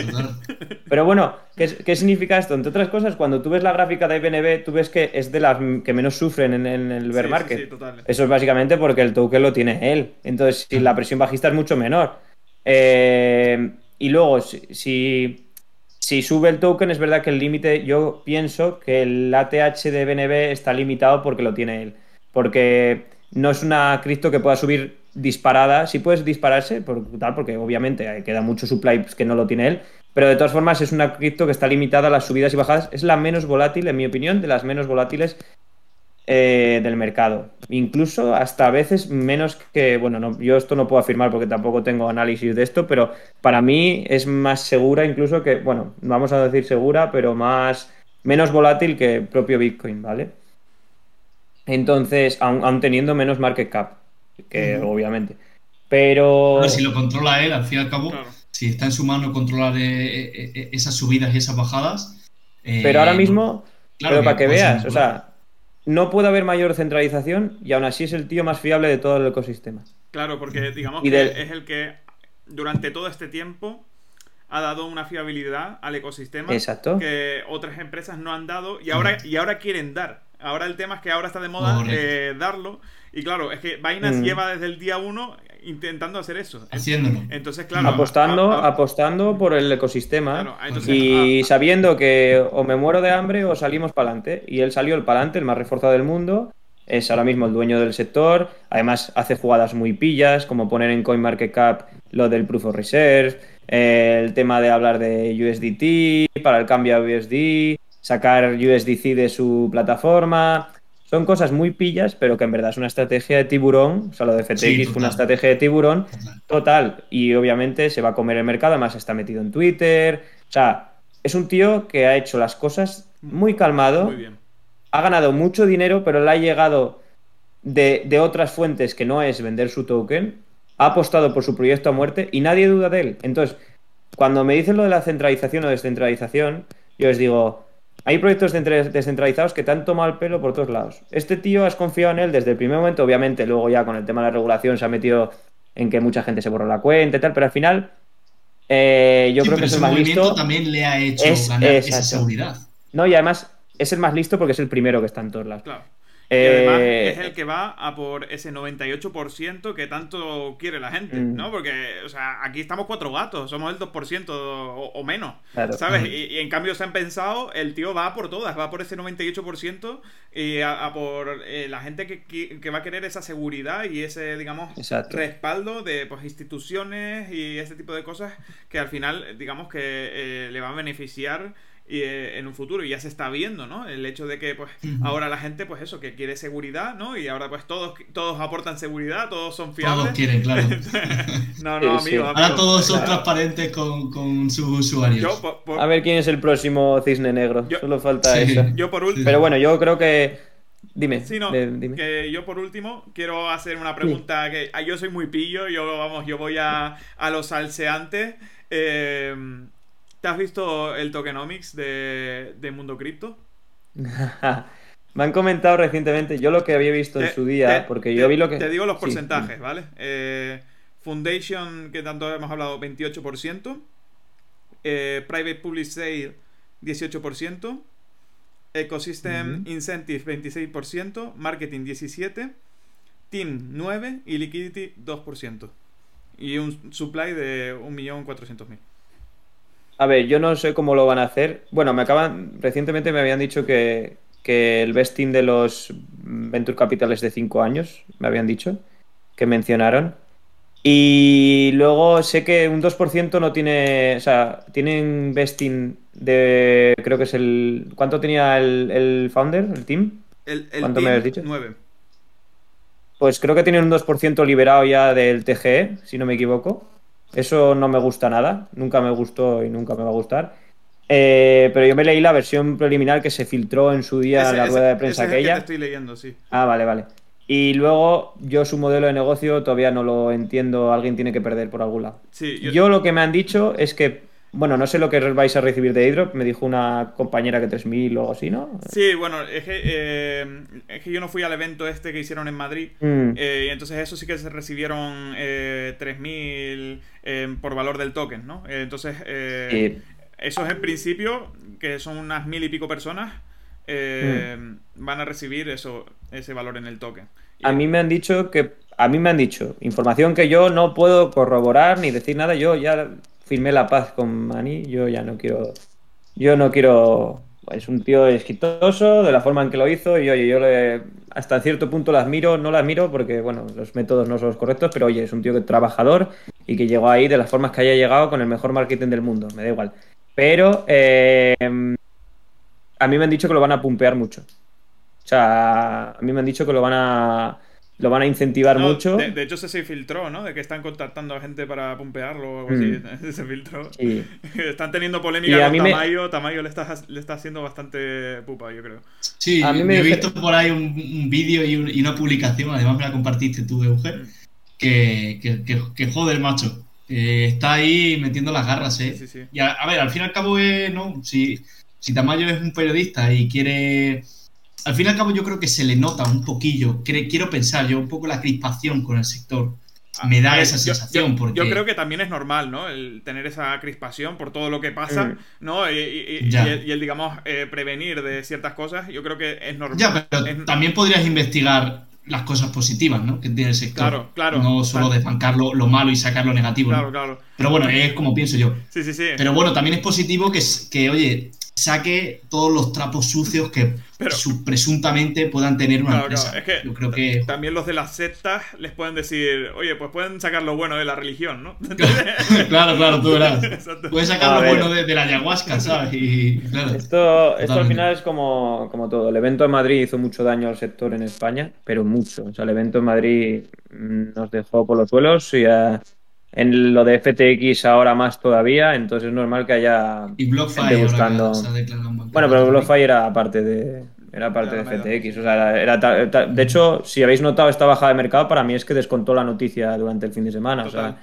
Pero bueno, ¿qué, qué significa esto? Entre otras cosas, cuando tú ves la gráfica de IBNB, tú ves que es de las que menos sufren en, en el bear Sí, sí, market. sí, total. Eso es básicamente porque el token lo tiene él. Entonces, si la presión bajista es mucho menor. Eh, y luego, si, si, si sube el token, es verdad que el límite, yo pienso que el ATH de BNB está limitado porque lo tiene él. Porque no es una cripto que pueda subir disparada. Sí puedes dispararse, por, tal, porque obviamente eh, queda mucho supply pues, que no lo tiene él. Pero de todas formas, es una cripto que está limitada a las subidas y bajadas. Es la menos volátil, en mi opinión, de las menos volátiles eh, del mercado. Incluso hasta a veces menos que, bueno, no, yo esto no puedo afirmar porque tampoco tengo análisis de esto, pero para mí es más segura incluso que, bueno, no vamos a decir segura, pero más, menos volátil que el propio Bitcoin, ¿vale? Entonces, aun teniendo menos market cap, que obviamente. Pero... Bueno, si lo controla él, al fin y al cabo, Claro. si está en su mano controlar eh, eh, eh, esas subidas y esas bajadas. eh, Pero ahora no- mismo, claro pero para que veas, o sea, no puede haber mayor centralización y aún así es el tío más fiable de todo el ecosistema. Claro, porque digamos Y que del- es el que durante todo este tiempo ha dado una fiabilidad al ecosistema Exacto. que otras empresas no han dado y ahora, y ahora quieren dar. Ahora el tema es que ahora está de moda eh, darlo. Y claro, es que Binance Mm. lleva desde el día uno intentando hacer eso. Haciéndolo. Entonces, claro. apostando, a- a- apostando por el ecosistema Claro, entonces, y a- a- sabiendo que o me muero de hambre o salimos para adelante. Y él salió el para adelante, el más reforzado del mundo. Es ahora mismo el dueño del sector. Además, hace jugadas muy pillas, como poner en CoinMarketCap lo del Proof of Reserve, eh, el tema de hablar de USDT para el cambio a USD, sacar USDC de su plataforma. Son cosas muy pillas, pero que en verdad es una estrategia de tiburón. O sea, lo de FTX Sí, fue una estrategia de tiburón Total. Total, y obviamente se va a comer el mercado, además está metido en Twitter. O sea, es un tío que ha hecho las cosas muy calmado, Muy bien. ha ganado mucho dinero, pero le ha llegado de, de otras fuentes que no es vender su token, ha apostado por su proyecto a muerte y nadie duda de él. Entonces, cuando me dicen lo de la centralización o descentralización, yo les digo, hay proyectos centra- descentralizados que te han tomado el pelo por todos lados. Este tío has confiado en él desde el primer momento, obviamente, luego ya con el tema de la regulación se ha metido en que mucha gente se borró la cuenta y tal, pero al final eh, yo Sí, creo que es el más movimiento listo. también le ha hecho Es- ganar esa seguridad. No, y además es el más listo porque es el primero que está en todos lados. Claro. Y además Eh, es el que va a por ese 98% que tanto quiere la gente, Mm. ¿no? Porque, o sea, aquí estamos cuatro gatos, somos el 2% o, o menos, Claro. ¿sabes? Y, y en cambio se han pensado, el tío va por todas, va por ese 98% y a, a por eh, la gente que, que va a querer esa seguridad y ese, digamos, Exacto. respaldo de pues, instituciones y ese tipo de cosas que al final, digamos, que eh, le va a beneficiar y, eh, en un futuro y ya se está viendo, ¿no? El hecho de que pues ahora la gente pues eso, que quiere seguridad, ¿no? Y ahora pues todos todos aportan seguridad, todos son fiables. Todos quieren, claro. no, no, Sí, sí. amigo, Ahora todos son Claro. transparentes con, con sus usuarios. Yo por, por- A ver quién es el próximo cisne negro. Yo- Solo falta Sí. eso. yo por último Pero bueno, yo creo que. Dime. Sí, no, de- dime. que yo por último quiero hacer una pregunta que ah, yo soy muy pillo, yo vamos, yo voy a, a los salseantes. Eh, ¿Te has visto el tokenomics de, de Mundo Cripto? Me han comentado recientemente, yo lo que había visto en su día, te- porque te- yo vi lo que. Te digo los Sí, porcentajes, ¿vale? Eh, Foundation, que tanto hemos hablado, 28%. Eh, Private Public Sale, 18%. Ecosystem Ujú. Incentive, 26%. Marketing, 17%. Team, 9%. Y Liquidity, 2%. Y un supply de 1.400.000. A ver, yo no sé cómo lo van a hacer. Bueno, me acaban. Recientemente me habían dicho que, que el vesting de los Venture Capital es de 5 años, me habían dicho, que mencionaron. Y luego sé que un 2% no tiene. O sea, tienen vesting de. Creo que es el. ¿Cuánto tenía el, el founder, el team? El, el ¿Cuánto me habías dicho? 9. Pues creo que tienen un 2% liberado ya del TGE, si no me equivoco. Eso no me gusta nada, nunca me gustó y nunca me va a gustar. Eh, pero yo me leí la versión preliminar que se filtró en su día en la rueda de prensa ese es el que aquella. te estoy leyendo, sí. Ah, vale, vale. Y luego yo su modelo de negocio todavía no lo entiendo, alguien tiene que perder por algún lado. Sí, Yo, yo- lo que me han dicho es que, bueno, no sé lo que vais a recibir de airdrop, me dijo una compañera que 3.000 o algo así, ¿no? Sí, bueno, es que, eh, es que yo no fui al evento este que hicieron en Madrid. Mm, eh, y entonces eso sí que se recibieron eh, 3.000 eh, por valor del token, ¿no? Entonces, eh, y- esos en principio, que son unas mil y pico personas, eh, van a recibir eso, ese valor en el token. Y- a mí me han dicho que, a mí me han dicho, información que yo no puedo corroborar ni decir nada, yo ya firmé la paz con Mani, yo ya no quiero, yo no quiero, es un tío exitoso de la forma en que lo hizo y oye, yo hasta cierto punto lo admiro, no lo admiro porque, bueno, los métodos no son los correctos, pero oye, es un tío que trabajador y que llegó ahí de las formas que haya llegado con el mejor marketing del mundo, me da igual. Pero eh, a mí me han dicho que lo van a pumpear mucho. O sea, a mí me han dicho que lo van a lo van a incentivar No, mucho. De, de hecho, se, se filtró, ¿no? De que están contactando a gente para pumpearlo o algo así. se filtró. Y, Están teniendo Y polémica a con mí me- Tamayo. Tamayo le está, le está haciendo bastante pupa, yo creo. Sí, A mí me he visto por ahí un, un vídeo y, un- y una publicación, además me la compartiste tú, Eugen, que, que, que, que joder, macho. que está ahí metiendo las garras, ¿eh? Sí, sí, sí. Y a, a ver, al fin y al cabo, eh, ¿no? Si, si Tamayo es un periodista y quiere. Al fin y al cabo, yo creo que se le nota un poquillo. cre- quiero pensar yo un poco la crispación con el sector. Me da esa Ah, yo- sensación yo, porque. yo creo que también es normal, ¿no? El tener esa crispación por todo lo que pasa, Mm. ¿no? Y, y- y- Ya. y el, y el, digamos, eh, prevenir de ciertas cosas, yo creo que es normal. Ya, pero Es- también podrías investigar las cosas positivas, ¿no? Que tiene el sector. Claro, claro. No solo Claro. desbancar lo, lo malo y sacar lo negativo. ¿no? Claro, claro. Pero bueno, es como pienso yo. Sí, sí, sí. Pero bueno, también es positivo que, que oye, saque todos los trapos sucios que Pero- su- presuntamente puedan tener una Claro, empresa. claro, es que Yo creo que. También los de las sectas les pueden decir, oye, pues pueden sacar lo bueno de la religión, ¿no? claro, claro, tú verás. Exacto. Puedes sacar A lo bueno de, de la ayahuasca, ¿sabes? Y claro. Esto, esto al final es como, como todo. El evento en Madrid hizo mucho daño al sector en España, pero mucho. O sea, el evento en Madrid nos dejó por los suelos y eh, en lo de FTX ahora más todavía, entonces es normal que haya Y gente buscando... Bueno, pero. BlockFi era parte de, era parte Era de. FTX. O sea, era, era ta- ta- de hecho, si habéis notado esta bajada de mercado, para mí es que descontó la noticia durante el fin de semana. O sea.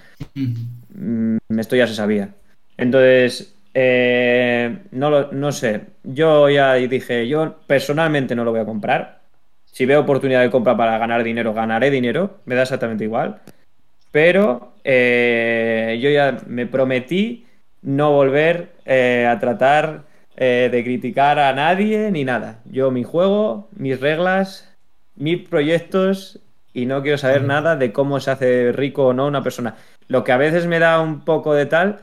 Mm, esto ya se sabía. Entonces, eh, no, lo- no sé. Yo ya dije, yo personalmente no lo voy a comprar. Si veo oportunidad de compra para ganar dinero, ganaré dinero. Me da exactamente igual. Pero eh, yo ya me prometí no volver eh, a tratar eh, de criticar a nadie ni nada. Yo mi juego, mis reglas, mis proyectos y no quiero saber nada de cómo se hace rico o no una persona. Lo que a veces me da un poco de tal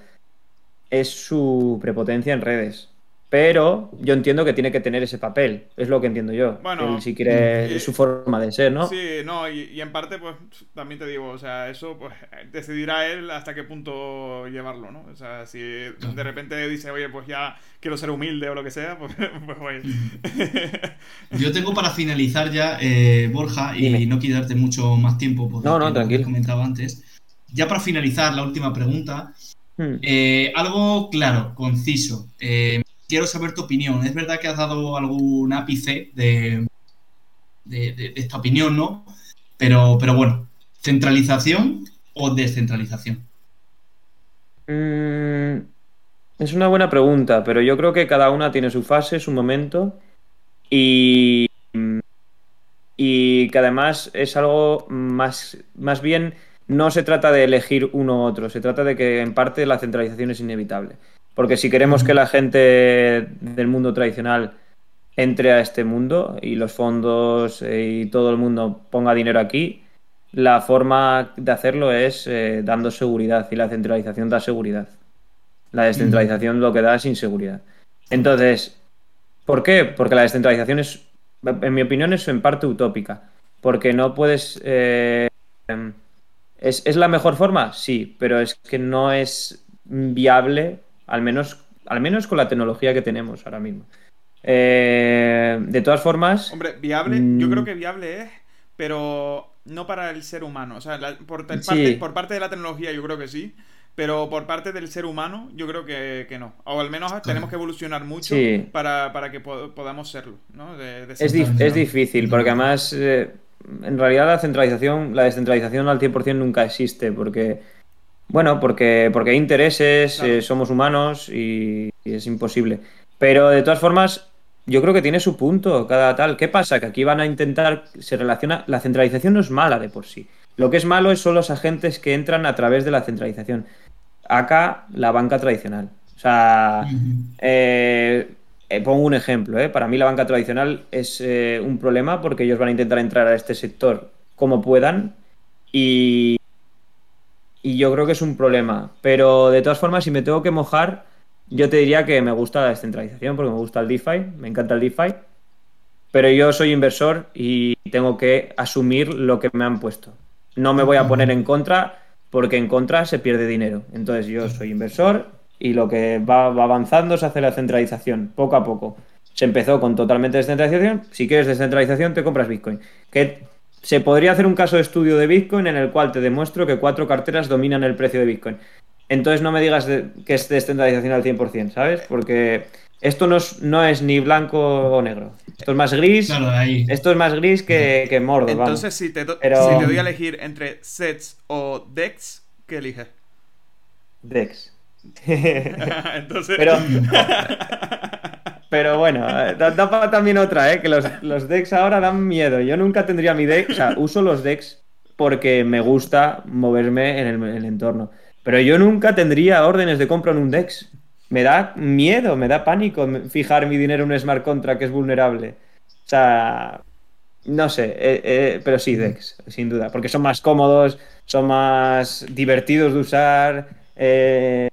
es su prepotencia en redes. Pero yo entiendo que tiene que tener ese papel. Es lo que entiendo yo. Bueno, Él, si quiere, y- es su forma de ser, ¿no? Sí, no, y, y en parte, pues, también te digo, o sea, eso, pues, decidirá él hasta qué punto llevarlo, ¿no? O sea, si de repente dice, oye, pues ya quiero ser humilde o lo que sea, pues, pues oye. Yo tengo para finalizar ya, eh, Borja, y Dime. no quitarte mucho más tiempo porque No, no, lo que tranquilo. comentaba antes. Ya para finalizar, la última pregunta. Hmm. Eh, algo claro, conciso. Eh, quiero saber tu opinión. Es verdad que has dado algún ápice de, esta opinión, ¿no? Pero, pero bueno, ¿centralización o descentralización? Mm, es una buena pregunta, pero yo creo que cada una tiene su fase, su momento y, y que además es algo más, más bien no se trata de elegir uno u otro, se trata de que en parte la centralización es inevitable. Porque si queremos que la gente del mundo tradicional entre a este mundo y los fondos eh, y todo el mundo ponga dinero aquí, la forma de hacerlo es eh, dando seguridad y la centralización da seguridad. La descentralización lo que da es inseguridad. Entonces, ¿por qué? Porque la descentralización es, en mi opinión, es en parte utópica. Porque no puedes... eh, em, ¿es, ¿Es la mejor forma? Sí, pero es que no es viable, al menos, al menos con la tecnología que tenemos ahora mismo. Eh, de todas formas... Hombre, viable, Mm. yo creo que viable es, pero no para el ser humano. O sea, la- por, Sí. parte, por parte de la tecnología yo creo que sí, pero por parte del ser humano yo creo que, que no. O al menos tenemos que evolucionar mucho Sí. para, para que po- podamos serlo, ¿no? De- de Es, es difícil, porque además, eh, en realidad la centralización, la descentralización al 100% nunca existe, porque, bueno, porque, porque hay intereses, Claro. eh, somos humanos y, y es imposible. Pero de todas formas, yo creo que tiene su punto cada tal. ¿Qué pasa? Que aquí van a intentar, se relaciona, la centralización no es mala de por sí. Lo que es malo es son los agentes que entran a través de la centralización. Acá, la banca tradicional. O sea, eh, eh, pongo un ejemplo, ¿eh? Para mí la banca tradicional es un problema porque ellos van a intentar entrar a este sector como puedan y, y yo creo que es un problema. Pero de todas formas, si me tengo que mojar, yo te diría que me gusta la descentralización porque me gusta el DeFi, me encanta el DeFi. Pero yo soy inversor y tengo que asumir lo que me han puesto. No me voy a poner en contra porque en contra se pierde dinero. Entonces yo soy inversor y lo que va, va avanzando es hacer la centralización, poco a poco. Se empezó con totalmente descentralización. Si quieres descentralización, te compras Bitcoin. Que se podría hacer un caso de estudio de Bitcoin en el cual te demuestro que cuatro carteras dominan el precio de Bitcoin. Entonces no me digas de- que es descentralización al 100%, ¿sabes? Porque esto no es, no es ni blanco o negro. Esto es más gris. Claro, ahí. Esto es más gris que, que mordo, vamos. Entonces, si te, do- Pero- si te doy a elegir entre sets o decks, ¿qué eliges? Dex. Entonces. Pero, pero bueno, eh, da, también otra, ¿eh? Que los, los decks ahora dan miedo. Yo nunca tendría mi deck, o sea, uso los decks porque me gusta moverme en el, en el entorno. Pero yo nunca tendría órdenes de compra en un dex. Me da miedo, me da pánico fijar mi dinero en un smart contract que es vulnerable. O sea, no sé, eh, eh, pero sí, DEX, sin duda, porque son más cómodos, son más divertidos de usar, eh,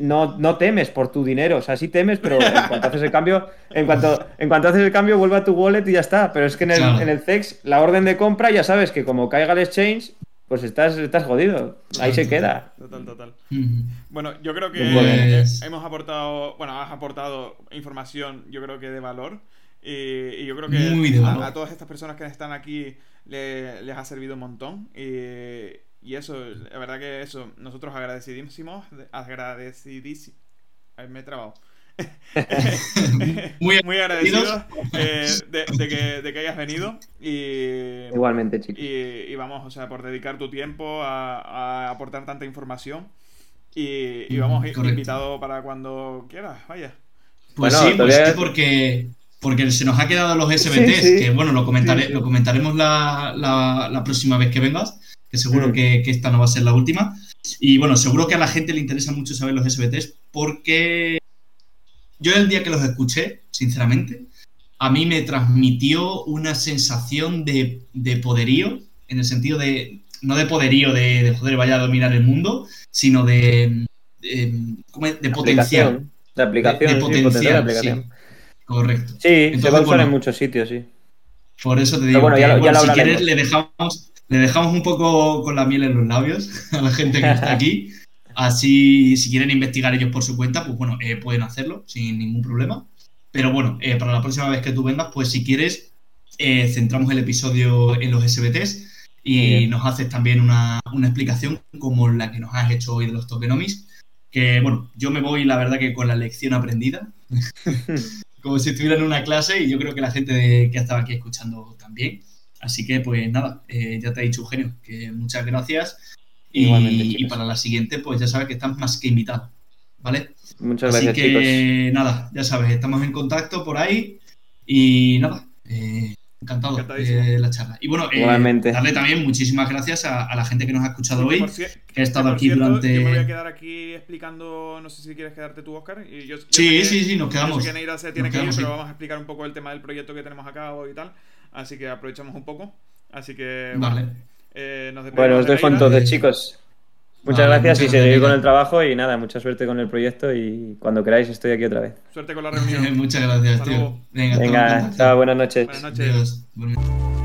no, no temes por tu dinero, o sea, sí temes, pero en cuanto haces el cambio, en cuanto, en cuanto haces el cambio, vuelve a tu wallet y ya está. Pero es que en el, Claro. en el CEX, la orden de compra, ya sabes que como caiga el exchange, pues estás, estás jodido, ahí se queda. Total, total. Bueno, yo creo que Pues- hemos aportado, bueno, has aportado información, yo creo que de valor. Y, y yo creo que Muy de a- valor. A, todas estas personas que están aquí le- les ha servido un montón. Y, y eso, la verdad que eso, nosotros agradecidísimos, agradecidísimos. Me he trabado. Muy Muy agradecidos eh, de, de que, de que hayas venido. Y, Igualmente, chicos. y, y vamos, o sea, por dedicar tu tiempo a, a aportar tanta información. Y, y vamos, Mm, correcto. invitado para cuando quieras, vaya. Pues Bueno, sí, pues todavía- sí, porque, porque se nos ha quedado los SBTs, Sí, sí. que bueno, lo, comentaré, Sí, sí. lo comentaremos la, la- la próxima vez que vengas, que seguro Mm. que, que esta no va a ser la última. Y bueno, seguro que a la gente le interesa mucho saber los SBTs, porque yo el día que los escuché, sinceramente, a mí me transmitió una sensación de, de poderío, en el sentido de, no de poderío de, de joder, vaya a dominar el mundo, sino de, de, de potencial. De aplicación, De- de sí, potencial de potencial, aplicación. sí. Correcto. Sí, se va a usar bueno. en muchos sitios, sí. Por eso te digo bueno, que, ya ya si quieres le dejamos, le dejamos un poco con la miel en los labios a la gente que está aquí. Así, si quieren investigar ellos por su cuenta, pues bueno, eh, pueden hacerlo sin ningún problema. Pero bueno, eh, para la próxima vez que tú vengas, pues si quieres, eh, centramos el episodio en los SBTs y nos haces también una, una explicación como la que nos has hecho hoy de los tokenomics. Que bueno, yo me voy, la verdad, que con la lección aprendida. como si estuviera en una clase y yo creo que la gente de- que estaba aquí escuchando también. Así que pues nada, eh, ya te he dicho Eugenio, que muchas gracias. Y, Igualmente, y para la siguiente, pues ya sabes que estás más que invitado. ¿Vale? Muchas Así gracias, que chicos. nada, ya sabes, estamos en contacto por ahí. Y nada, eh, encantado de la charla. Y bueno, eh, Igualmente. darle también muchísimas gracias a, a la gente que nos ha escuchado Que hoy, que ha estado aquí cierto, durante... Yo me voy a quedar aquí explicando, no sé si quieres quedarte tú, Oscar. Y yo, yo Sí, sé que- sí, sí, nos yo quedamos. sé que Neira se tiene que ir, pero vamos a explicar un poco el tema del proyecto que tenemos a cabo y tal. Así que aprovechamos un poco. Así que, bueno, Vale. eh, nos Bueno, os de dejo entonces, chicos. Muchas Vale, gracias y seguir con el trabajo y nada, mucha suerte con el proyecto y cuando queráis estoy aquí otra vez. Suerte con la reunión. Muchas gracias, Hasta tío. luego. Venga, Venga, chao, buenas noches. Buenas noches. Adiós.